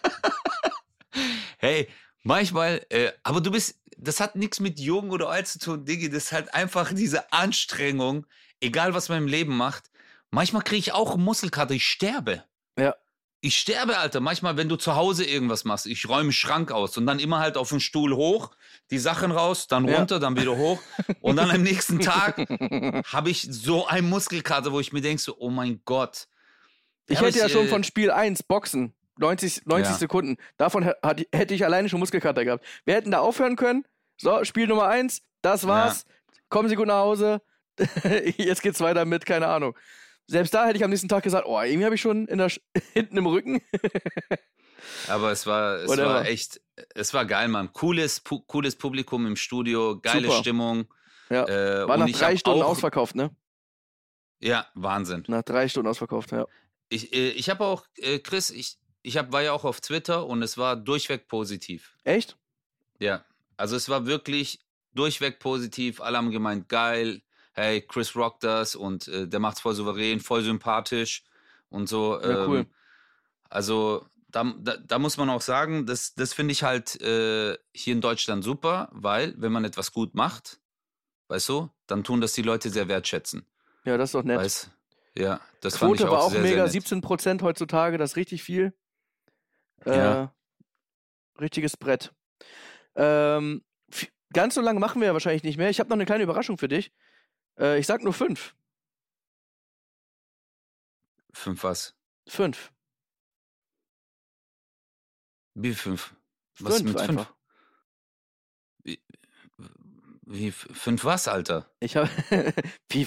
hey, manchmal, äh, aber du bist, das hat nichts mit jung oder alt zu tun, Diggi. Das ist halt einfach diese Anstrengung, egal was man im Leben macht. Manchmal kriege ich auch Muskelkater, ich sterbe.
Ja.
Ich sterbe, Alter. Manchmal, wenn du zu Hause irgendwas machst, ich räume Schrank aus und dann immer halt auf den Stuhl hoch, die Sachen raus, dann
Ja.
runter, dann wieder hoch. Und dann am nächsten Tag habe ich so einen Muskelkater, wo ich mir denke, so, oh mein Gott.
Ich
Ja,
hätte ja
ich,
schon
äh,
von Spiel 1 Boxen. 90, 90
Ja.
Sekunden. Davon hat, hätte ich alleine schon Muskelkater gehabt. Wir hätten da aufhören können. So, Spiel Nummer 1, das war's. Kommen Sie gut nach Hause. Jetzt geht's weiter mit, keine Ahnung. Selbst da hätte ich am nächsten Tag gesagt, oh, irgendwie habe ich schon hinten im Rücken.
Aber es war, es
Whatever.
war echt, es war geil, Mann. Cooles, pu cooles Publikum im Studio, geile
Super.
Stimmung.
Ja.
Äh,
War nach drei Stunden
auch,
ausverkauft, ne?
Ja, Wahnsinn.
Nach drei Stunden ausverkauft, ja.
Ich, äh, ich habe auch, äh, Chris, ich, ich hab, war ja auch auf Twitter und es war durchweg positiv.
Echt?
Ja, also es war wirklich durchweg positiv. Alle haben gemeint, geil, hey, Chris rockt das und äh, der macht's voll souverän, voll sympathisch und so.
Ja, cool.
ähm, Also da, da, da muss man auch sagen, das, das finde ich halt äh, hier in Deutschland super, weil wenn man etwas gut macht, weißt du, dann tun das die Leute sehr wertschätzen.
Ja, das ist doch nett.
Weiß, ja, das fand
Quote
ich auch,
war auch
sehr,
mega,
sehr nett.
17 Prozent heutzutage, das ist richtig viel. Äh,
Ja.
Richtiges Brett. Ähm, ganz so lange machen wir ja wahrscheinlich nicht mehr. Ich habe noch eine kleine Überraschung für dich. Äh, ich sag nur fünf.
Fünf was?
Fünf.
Wie fünf? Was
fünf
mit fünf?
einfach.
Wie f- fünf was, Alter?
Ich habe Wie,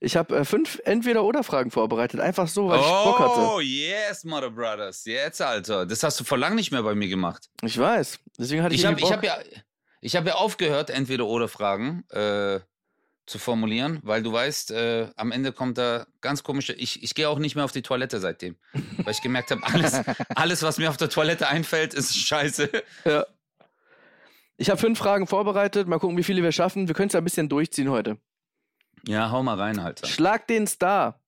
ich habe äh, fünf Entweder-Oder-Fragen vorbereitet. Einfach so, weil ich Bock hatte.
Oh, yes, Mother Brothers. Jetzt, Alter. Das hast du vor lang nicht mehr bei mir gemacht.
Ich weiß. Deswegen hatte ich,
Ich habe hab ja, ich hab ja aufgehört, entweder oder Fragen äh, zu formulieren, weil du weißt, äh, am Ende kommt da ganz komische. Ich, ich gehe auch nicht mehr auf die Toilette seitdem. weil ich gemerkt habe, alles, alles, was mir auf der Toilette einfällt, ist scheiße.
Ja. Ich habe fünf Fragen vorbereitet. Mal gucken, wie viele wir schaffen. Wir können es ja ein bisschen durchziehen heute.
Ja, hau mal rein, Alter.
Schlag den Star.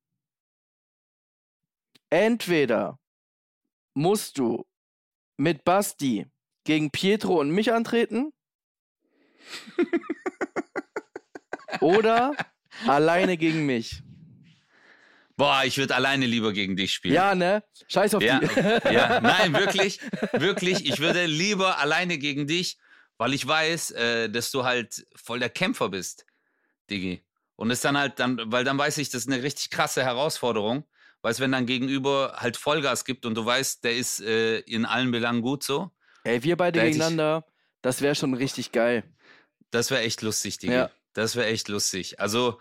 Entweder musst du mit Basti gegen Pietro und mich antreten oder alleine gegen mich.
Boah, ich würde alleine lieber gegen dich spielen.
Ja, ne? Scheiß auf
Ja,
die.
ja, nein, wirklich, wirklich. Ich würde lieber alleine gegen dich, weil ich weiß, äh, dass du halt voll der Kämpfer bist, Digi. Und es dann halt dann, weil dann weiß ich, das ist eine richtig krasse Herausforderung. Weißt, wenn dann gegenüber halt Vollgas gibt und du weißt, der ist äh, in allen Belangen gut so,
Ey, wir beide
hätte ich-
gegeneinander, das wäre schon richtig geil.
das wäre echt lustig, Digi.
Ja.
Das wäre echt lustig. Also,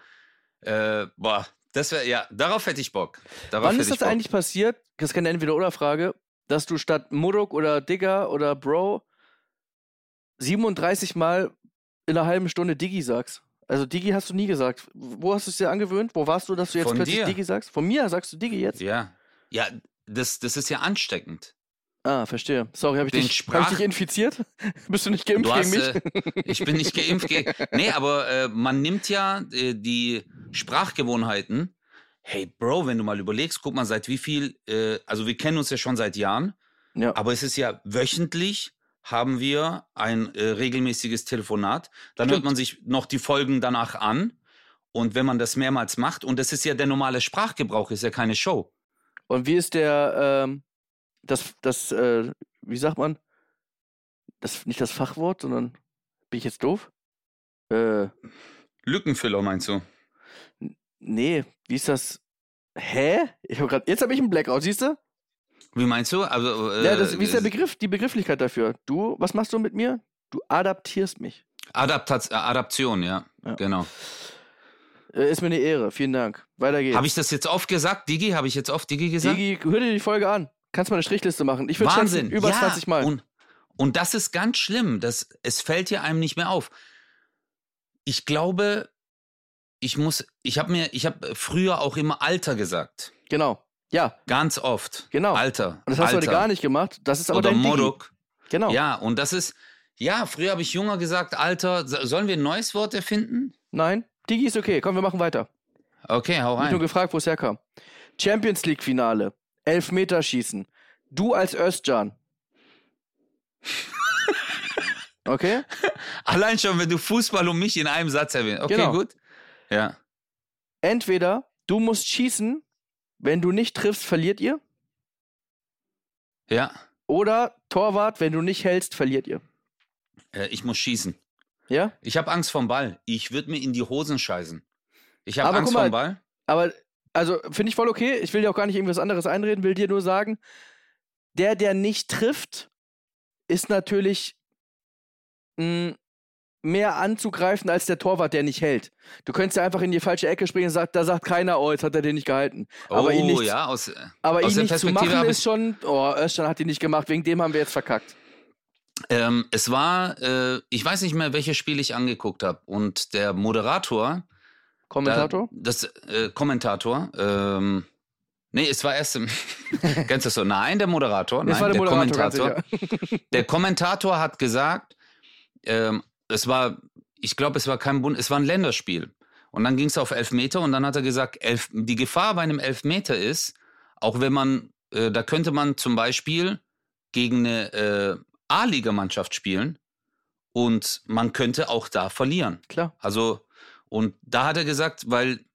äh, boah, das wäre, ja, darauf hätte ich Bock. Darauf
Wann ist das
Bock.
eigentlich passiert? Das ist keine Entweder-Oder-Frage, dass du statt Muruk oder Digger oder Bro 37 Mal in einer halben Stunde Digi sagst. Also Digi hast du nie gesagt. Wo hast du es dir angewöhnt? Wo warst du, dass du jetzt
Von
plötzlich
dir.
Digi sagst? Von mir sagst du Digi jetzt?
Ja. Ja, das, das ist ja ansteckend.
Ah, verstehe. Sorry, habe ich, dich- hab ich
Sprach-
dich infiziert? Bist du nicht geimpft
Du
gegen
hast,
mich?
äh, ich bin nicht geimpft. Ge nee, aber äh, man nimmt ja äh, die Sprachgewohnheiten. Hey, Bro, wenn du mal überlegst, guck mal, seit wie viel, äh, also wir kennen uns ja schon seit Jahren,
ja.
aber es ist ja wöchentlich haben wir ein äh, regelmäßiges Telefonat. Dann hört
Stimmt.
man sich noch die Folgen danach an. Und wenn man das mehrmals macht, und das ist ja der normale Sprachgebrauch, ist ja keine Show.
Und wie ist der, ähm, das, das, äh, wie sagt man? Das, nicht das Fachwort, sondern, bin ich jetzt doof? Äh,
Lückenfüller meinst du?
nee, wie ist das? Hä? Ich hab grad, jetzt habe ich einen Blackout, siehst du?
Wie meinst du? Also, äh,
ja, das, wie ist der Begriff, die Begrifflichkeit dafür? Du, was machst du mit mir? Du adaptierst mich.
Adaptat äh, Adaption, ja.
Ja.
Genau.
Äh, ist mir eine Ehre, vielen Dank. Weiter geht's.
Habe ich das jetzt oft gesagt, Digi? Habe ich jetzt oft Digi gesagt?
Digi, hör dir die Folge an. Kannst mal eine Strichliste machen. Ich würde
Wahnsinn.
über
ja,
20 Mal.
Und, und das ist ganz schlimm. Das, es fällt ja einem nicht mehr auf. Ich glaube, ich muss, ich habe mir, ich habe früher auch immer Alter gesagt.
Genau. Ja,
Ganz oft.
Genau.
Alter.
und das hast du
Alter.
heute gar nicht gemacht. Das ist aber
Oder
dein.
Modok.
Genau.
Ja, und das ist, ja, früher habe ich Junger gesagt, Alter. So- Sollen wir ein neues Wort erfinden?
Nein, Digi ist okay. Komm, wir machen weiter.
Okay, hau
Nicht nur
rein.
gefragt, wo es herkam. Champions League Finale. Elfmeterschießen. Du als Özcan. Okay?
Allein schon, wenn du Fußball und mich in einem Satz erwähnst. Okay,
Genau.
gut. Ja.
Entweder du musst schießen, wenn du nicht triffst, verliert ihr.
Ja.
Oder Torwart, wenn du nicht hältst, verliert ihr.
Äh, ich muss schießen.
Ja?
Ich habe Angst vom Ball. Ich würde mir in die Hosen scheißen. Ich habe Angst
mal,
vom Ball.
Aber, also, finde ich voll okay. Ich will dir auch gar nicht irgendwas anderes einreden, will dir nur sagen, der, der nicht trifft, ist natürlich mh, mehr anzugreifen als der Torwart, der nicht hält. Du könntest ja einfach in die falsche Ecke springen und sagt, da sagt keiner, oh, jetzt hat er den nicht gehalten. aber
oh,
ihn nicht,
ja, aus,
aber
aus
ihn
der
nicht zu machen ist schon, oh, Özcan hat ihn nicht gemacht, wegen dem haben wir jetzt verkackt.
ähm, es war, äh, ich weiß nicht mehr, welches Spiel ich angeguckt habe. Und der Moderator,
Kommentator?
Da, das äh, Kommentator, ähm, nee, es war erst im, kennst du das so? Nein, der Moderator, nein,
war der, Moderator, ganz
Kommentator. Der Kommentator hat gesagt, ähm, es war, ich glaube, es war kein Bund, es war ein Länderspiel. Und dann ging es auf Elfmeter und dann hat er gesagt, elf, die Gefahr bei einem Elfmeter ist, auch wenn man, äh, da könnte man zum Beispiel gegen eine äh, A-Liga-Mannschaft spielen und man könnte auch da verlieren.
Klar.
Also, und da hat er gesagt, weil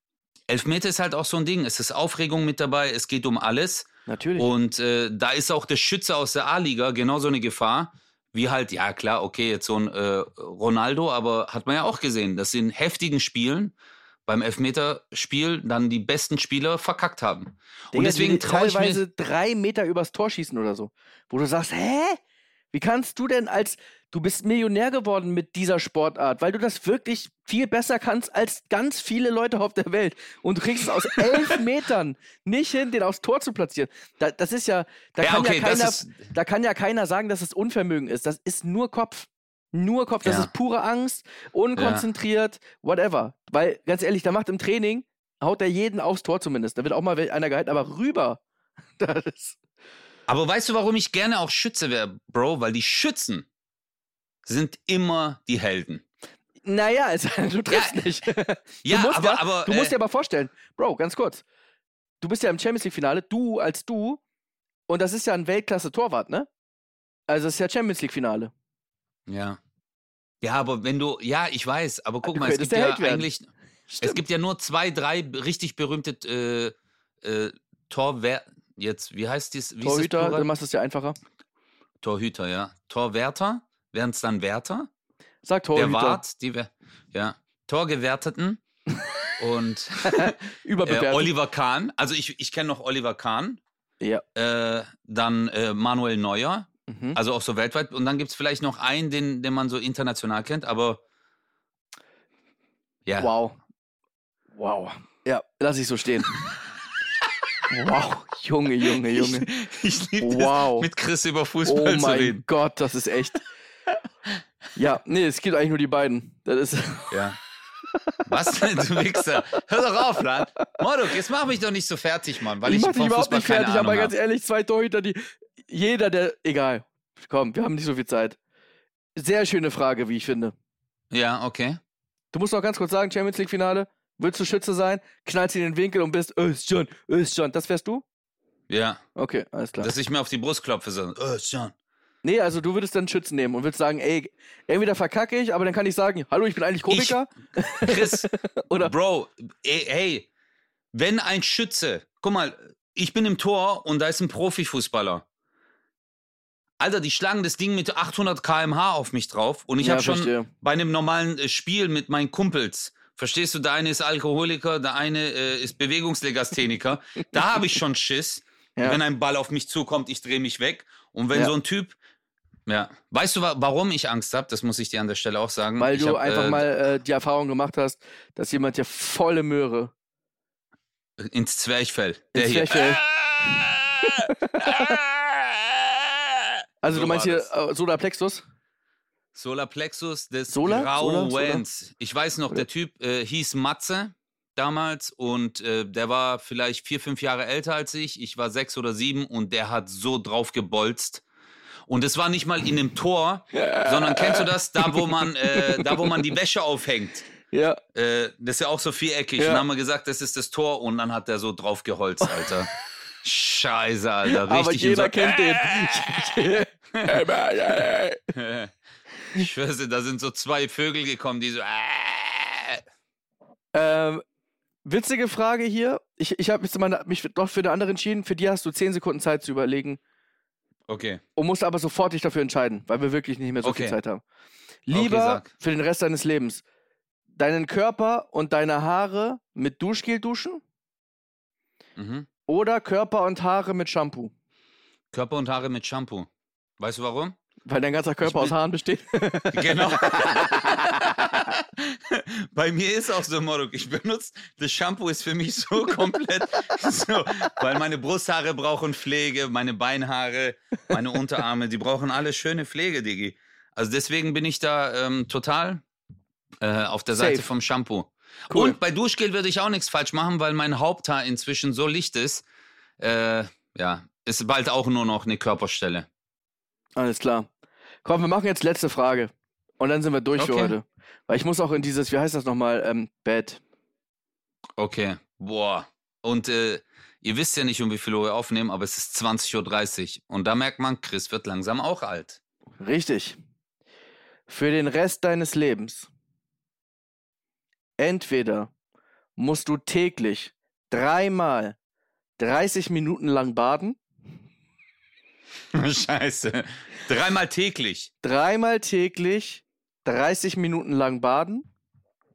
Elfmeter ist halt auch so ein Ding, es ist Aufregung mit dabei, es geht um alles.
Natürlich.
Und äh, da ist auch der Schütze aus der A-Liga genauso eine Gefahr, wie halt, ja klar, okay, jetzt so ein äh, Ronaldo, aber hat man ja auch gesehen, dass in heftigen Spielen beim Elfmeterspiel dann die besten Spieler verkackt haben.
Digga,
und deswegen traue ich mir.
teilweise drei Meter übers Tor schießen oder so. Wo du sagst, hä? Wie kannst du denn als, du bist Millionär geworden mit dieser Sportart, weil du das wirklich viel besser kannst als ganz viele Leute auf der Welt. Und du kriegst es aus elf Metern nicht hin, den aufs Tor zu platzieren. Da, das ist ja, da
Ja,
kann
okay,
ja keiner, da kann ja keiner sagen, dass es Unvermögen ist. Das ist nur Kopf. Nur Kopf. Das
Ja.
ist pure Angst, unkonzentriert, whatever. Weil, ganz ehrlich, da macht im Training, haut er jeden aufs Tor zumindest. Da wird auch mal einer gehalten, aber rüber. Das ist,
Aber weißt du, warum ich gerne auch Schütze wäre, Bro? Weil die Schützen sind immer die Helden.
naja, es, du triffst
Ja,
nicht.
Ja,
du musst
aber,
ja,
aber
du musst
äh,
dir aber vorstellen, Bro, ganz kurz. Du bist ja im Champions League-Finale, du als du, und das ist ja ein Weltklasse-Torwart, ne? Also es ist ja Champions League-Finale.
Ja. Ja, aber wenn du, ja, ich weiß, aber guck
Du
mal, es gibt ja eigentlich, es gibt ja nur zwei, drei richtig berühmte äh, äh, Torwer jetzt, wie heißt dies? Wie
Torhüter, dann machst du es dir einfacher.
Torhüter, ja. Torwärter, wären es dann Wärter?
Sag
Der
Torhüter.
Wart, die ja. Torgewerteten und äh. Oliver Kahn. Also ich, ich kenne noch Oliver Kahn.
Ja.
Äh, dann äh, Manuel Neuer,
Mhm.
also auch so weltweit. Und dann gibt es vielleicht noch einen, den, den man so international kennt, aber ja.
Wow. Wow. Ja, lass ich so stehen. wow. Junge, Junge, Junge.
Ich, ich liebe
Wow.
mit Chris über
Oh
Fußball zu
mein
reden.
Gott, das ist echt. Ja, nee, es gibt eigentlich nur die beiden. Das ist.
Ja. Was denn, du Wichser? Hör doch auf, Lan. Modok, jetzt mach mich doch nicht so fertig, Mann, weil
ich
ich,
mach dich überhaupt
Fußball
nicht fertig, aber ganz ehrlich, zwei Torhüter, die. Jeder, der. Egal. Komm, wir haben nicht so viel Zeit. Sehr schöne Frage, wie ich finde.
Ja, okay.
Du musst noch ganz kurz sagen, Champions League Finale, willst du Schütze sein, knallst in den Winkel und bist Özcan, Özcan. Das wärst du?
Ja,
Okay, alles klar.
dass ich mir auf die Brust klopfe, so, oh, schon.
Nee, also du würdest dann Schützen nehmen und würdest sagen, ey, entweder verkacke ich, aber dann kann ich sagen, hallo, ich bin eigentlich Komiker.
Chris,
Oder
Bro, ey, hey, wenn ein Schütze, guck mal, ich bin im Tor und da ist ein Profifußballer. Alter, die schlagen das Ding mit 800 km/h auf mich drauf und ich
Ja,
habe schon
verstehe.
bei einem normalen äh, Spiel mit meinen Kumpels, verstehst du, der eine ist Alkoholiker, der eine äh, ist Bewegungslegastheniker, da habe ich schon Schiss.
Ja.
Wenn ein Ball auf mich zukommt, ich drehe mich weg. Und wenn
Ja.
so ein Typ, ja, weißt du, wa- warum ich Angst habe? Das muss ich dir an der Stelle auch sagen.
Weil
ich
du
hab,
einfach
äh,
mal äh, die Erfahrung gemacht hast, dass jemand dir volle Möhre
ins Zwerchfell. Der
ins
hier.
Zwerchfell. Also
So
du meinst hier äh, Solarplexus?
Solarplexus des
Solar? Solar?
Grauens. Ich weiß noch, der Typ äh, hieß Matze damals und äh, der war vielleicht vier, fünf Jahre älter als ich. Ich war sechs oder sieben und der hat so drauf gebolzt. Und es war nicht mal in dem Tor, sondern kennst du das? Da, wo man, äh, da, wo man die Wäsche aufhängt.
Ja.
Äh, das ist ja auch so viereckig.
Ja.
Und dann haben wir gesagt, das ist das Tor und dann hat der so drauf geholzt, Alter. Scheiße, Alter. Richtig
Aber jeder
so,
kennt den.
Ich schwör's dir, da sind so zwei Vögel gekommen, die so. Äh.
ähm, witzige Frage hier. Ich, ich habe mich doch für eine andere entschieden. Für die hast du 10 Sekunden Zeit zu überlegen
Okay.
und musst aber sofort dich dafür entscheiden, weil wir wirklich nicht mehr so viel
Okay.
Zeit haben. Lieber
sag.
für den Rest deines Lebens deinen Körper und deine Haare mit Duschgel duschen
Mhm.
oder Körper und Haare mit Shampoo?
Körper und Haare mit Shampoo. Weißt du warum?
Weil dein ganzer Körper aus Haaren besteht.
Genau. Bei mir ist auch so, Moruk, ich benutze, das Shampoo ist für mich so komplett so, weil meine Brusthaare brauchen Pflege, meine Beinhaare, meine Unterarme, die brauchen alle schöne Pflege, Digi. Also deswegen bin ich da ähm, total äh, auf der Seite
Safe.
vom Shampoo.
Cool.
Und bei Duschgel würde ich auch nichts falsch machen, weil mein Haupthaar inzwischen so licht ist. Äh, ja, ist bald auch nur noch eine Körperstelle.
Alles klar. Komm, wir machen jetzt letzte Frage. Und dann sind wir durch für
Okay.
heute. Weil ich muss auch in dieses, wie heißt das nochmal, ähm, Bett.
Okay, boah. Und äh, ihr wisst ja nicht, um wie viel Uhr wir aufnehmen, aber es ist 20.30 Uhr. Und da merkt man, Chris wird langsam auch alt.
Richtig. Für den Rest deines Lebens. Entweder musst du täglich dreimal 30 Minuten lang baden,
Scheiße. Dreimal täglich.
dreimal täglich 30 Minuten lang baden,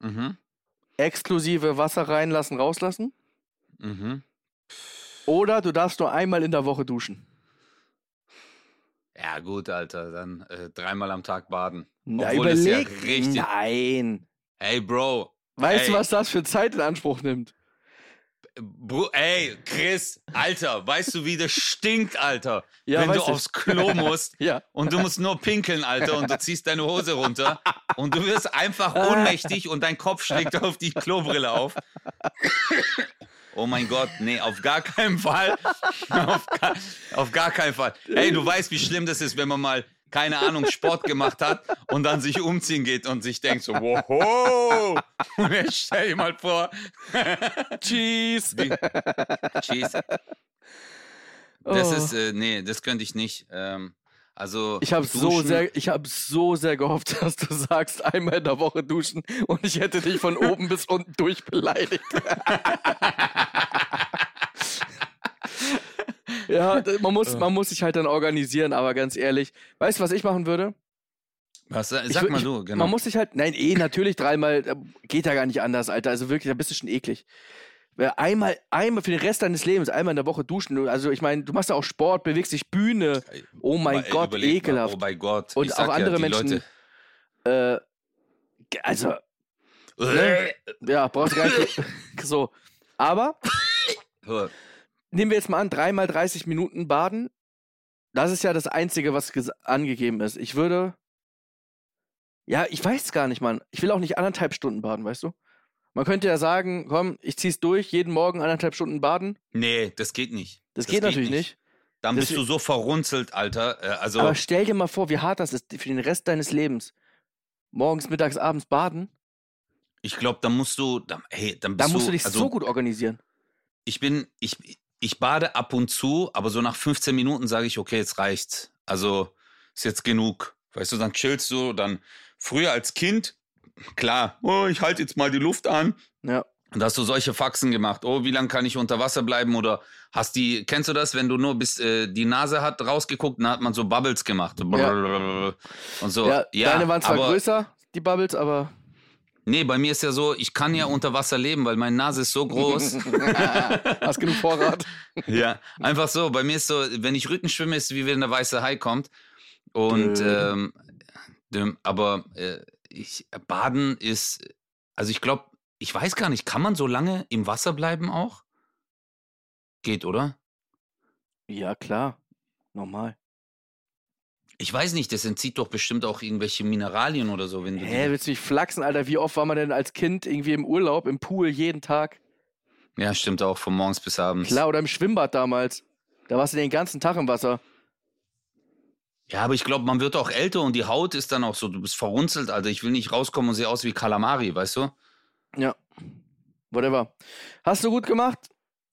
Mhm.
exklusive Wasser reinlassen, rauslassen,
Mhm.
oder du darfst nur einmal in der Woche duschen.
Ja, gut, Alter. Dann äh, dreimal am Tag baden.
Na,
Obwohl es ja
überleg.
richtig-
Nein.
Hey, Bro.
Weißt du,
Ey.
was das für Zeit in Anspruch nimmt?
Bro, ey, Chris, Alter, weißt du, wie das stinkt, Alter?
Ja,
Wenn du
ich.
aufs Klo musst
Ja.
und du musst nur pinkeln, Alter, und du ziehst deine Hose runter und du wirst einfach ohnmächtig und dein Kopf schlägt auf die Klobrille auf. Oh mein Gott, nee, auf gar keinen Fall. Auf gar, auf gar keinen Fall. Ey, du weißt, wie schlimm das ist, wenn man mal, keine Ahnung, Sport gemacht hat und dann sich umziehen geht und sich denkt so, wow. Und jetzt stell dir mal vor,
Cheese.
wie, Cheese. Das
Oh.
ist, äh, nee, das könnte ich nicht. Ähm, also,
Ich habe so sehr, ich habe so sehr gehofft, dass du sagst, einmal in der Woche duschen und ich hätte dich von oben bis unten durch beleidigt. ja, man muss, man muss sich halt dann organisieren, aber ganz ehrlich, weißt du, was ich machen würde?
Was, sag
ich,
mal du, genau.
Man muss sich halt, nein, eh, natürlich dreimal, äh, geht ja gar nicht anders, Alter. Also wirklich, da bist du schon eklig. Einmal, einmal für den Rest deines Lebens, einmal in der Woche duschen. Also ich meine, du machst ja auch Sport, bewegst dich Bühne. Oh mein
Aber, ey,
Gott,
überleg mal,
ekelhaft.
Oh mein Gott.
Und auch
ja,
andere
die
Menschen.
Leute,
Äh, also, ne? ja, brauchst du gar nicht. so. Aber nehmen wir jetzt mal an, dreimal 30 Minuten baden. Das ist ja das Einzige, was angegeben ist. Ich würde. Ja, ich weiß es gar nicht, Mann. Ich will auch nicht anderthalb Stunden baden, weißt du? Man könnte ja sagen, komm, ich zieh's durch, jeden Morgen anderthalb Stunden baden.
Nee, das geht nicht.
Das, geht natürlich nicht.
Dann
Das-
bist du so verrunzelt, Alter. Äh, Also,
Aber stell dir mal vor, wie hart das ist für den Rest deines Lebens. Morgens, mittags, abends baden.
ich glaube, da musst du, da, hey, dann
Da
bist
musst du dich
also,
so gut organisieren.
Ich bin, ich, ich bade ab und zu, aber so nach 15 Minuten sage ich, okay, jetzt reicht's. Also, ist jetzt genug. Weißt du, dann chillst du, dann früher als Kind, klar, oh, ich halte jetzt mal die Luft an.
Ja.
Und da hast du solche Faxen gemacht. Oh, wie lange kann ich unter Wasser bleiben? Oder hast die, kennst du das, wenn du nur bis äh, die Nase hat rausgeguckt, dann hat man so Bubbles gemacht. Und so.
ja, deine waren zwar größer, die Bubbles, aber.
Nee, bei mir ist ja so, ich kann ja unter Wasser leben, weil meine Nase ist so groß.
Hast genug Vorrat.
ja, einfach so. Bei mir ist so, wenn ich Rücken schwimme, ist es wie wenn der weiße Hai kommt. Und ähm, aber äh, ich, Baden ist, also ich glaube, ich weiß gar nicht, kann man so lange im Wasser bleiben auch? Geht, oder?
Ja, klar. Normal.
Ich weiß nicht, das entzieht doch bestimmt auch irgendwelche Mineralien oder so, wenn du.
Hä, willst du mich flachsen, Alter? Wie oft war man denn als Kind irgendwie im Urlaub, im Pool, jeden Tag?
ja, stimmt auch, von morgens bis abends.
Klar, oder im Schwimmbad damals. Da warst du den ganzen Tag im Wasser.
Ja, aber ich glaube, man wird auch älter und die Haut ist dann auch so, du bist verrunzelt, Alter. Ich will nicht rauskommen und sehe aus wie Kalamari, weißt du?
Ja. Whatever. Hast du gut gemacht.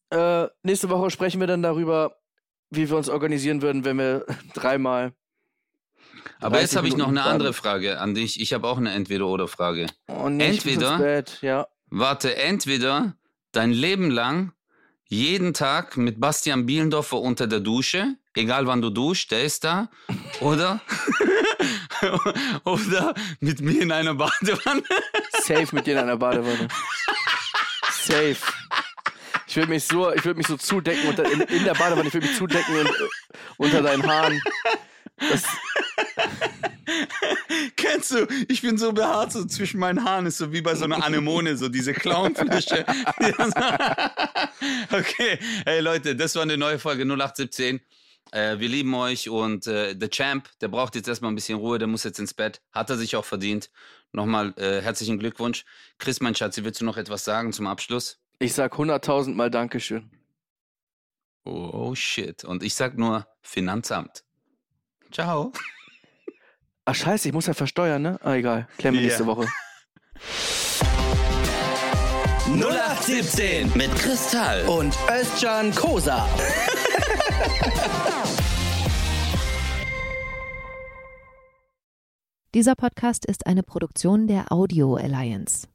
Äh, nächste Woche sprechen wir dann darüber, wie wir uns organisieren würden, wenn wir dreimal.
Aber
30
jetzt habe ich noch eine andere. Frage an dich. Ich habe auch eine Entweder-Oder-Frage.
Oh, nee,
Entweder-
Bett. Ja.
Warte, entweder dein Leben lang jeden Tag mit Bastian Bielendorfer unter der Dusche, egal wann du duschst, der ist da, oder, oder mit mir in einer Badewanne.
Safe mit dir in einer Badewanne. Safe. Ich würde mich so, ich würde mich so zudecken unter, in, in der Badewanne, ich würde mich zudecken und, äh, unter deinen Haaren. Das,
Kennst du, ich bin so behaart, so zwischen meinen Haaren ist so wie bei so einer Anemone, so diese Clownfläche. okay, hey Leute, das war eine neue Folge 0817. Äh, wir lieben euch und äh, The Champ, der braucht jetzt erstmal ein bisschen Ruhe, der muss jetzt ins Bett. Hat er sich auch verdient. Nochmal äh, herzlichen Glückwunsch. Chris, mein Schatz, willst du noch etwas sagen zum Abschluss?
ich sag hunderttausend Mal Dankeschön.
Oh shit. Und ich sag nur Finanzamt. Ciao.
Ach scheiße, ich muss ja versteuern, ne? Ah, egal. Klären wir
Ja.
nächste Woche.
0817 mit Kristall.
Und Özcan Kosa.
Dieser Podcast ist eine Produktion der Audio Alliance.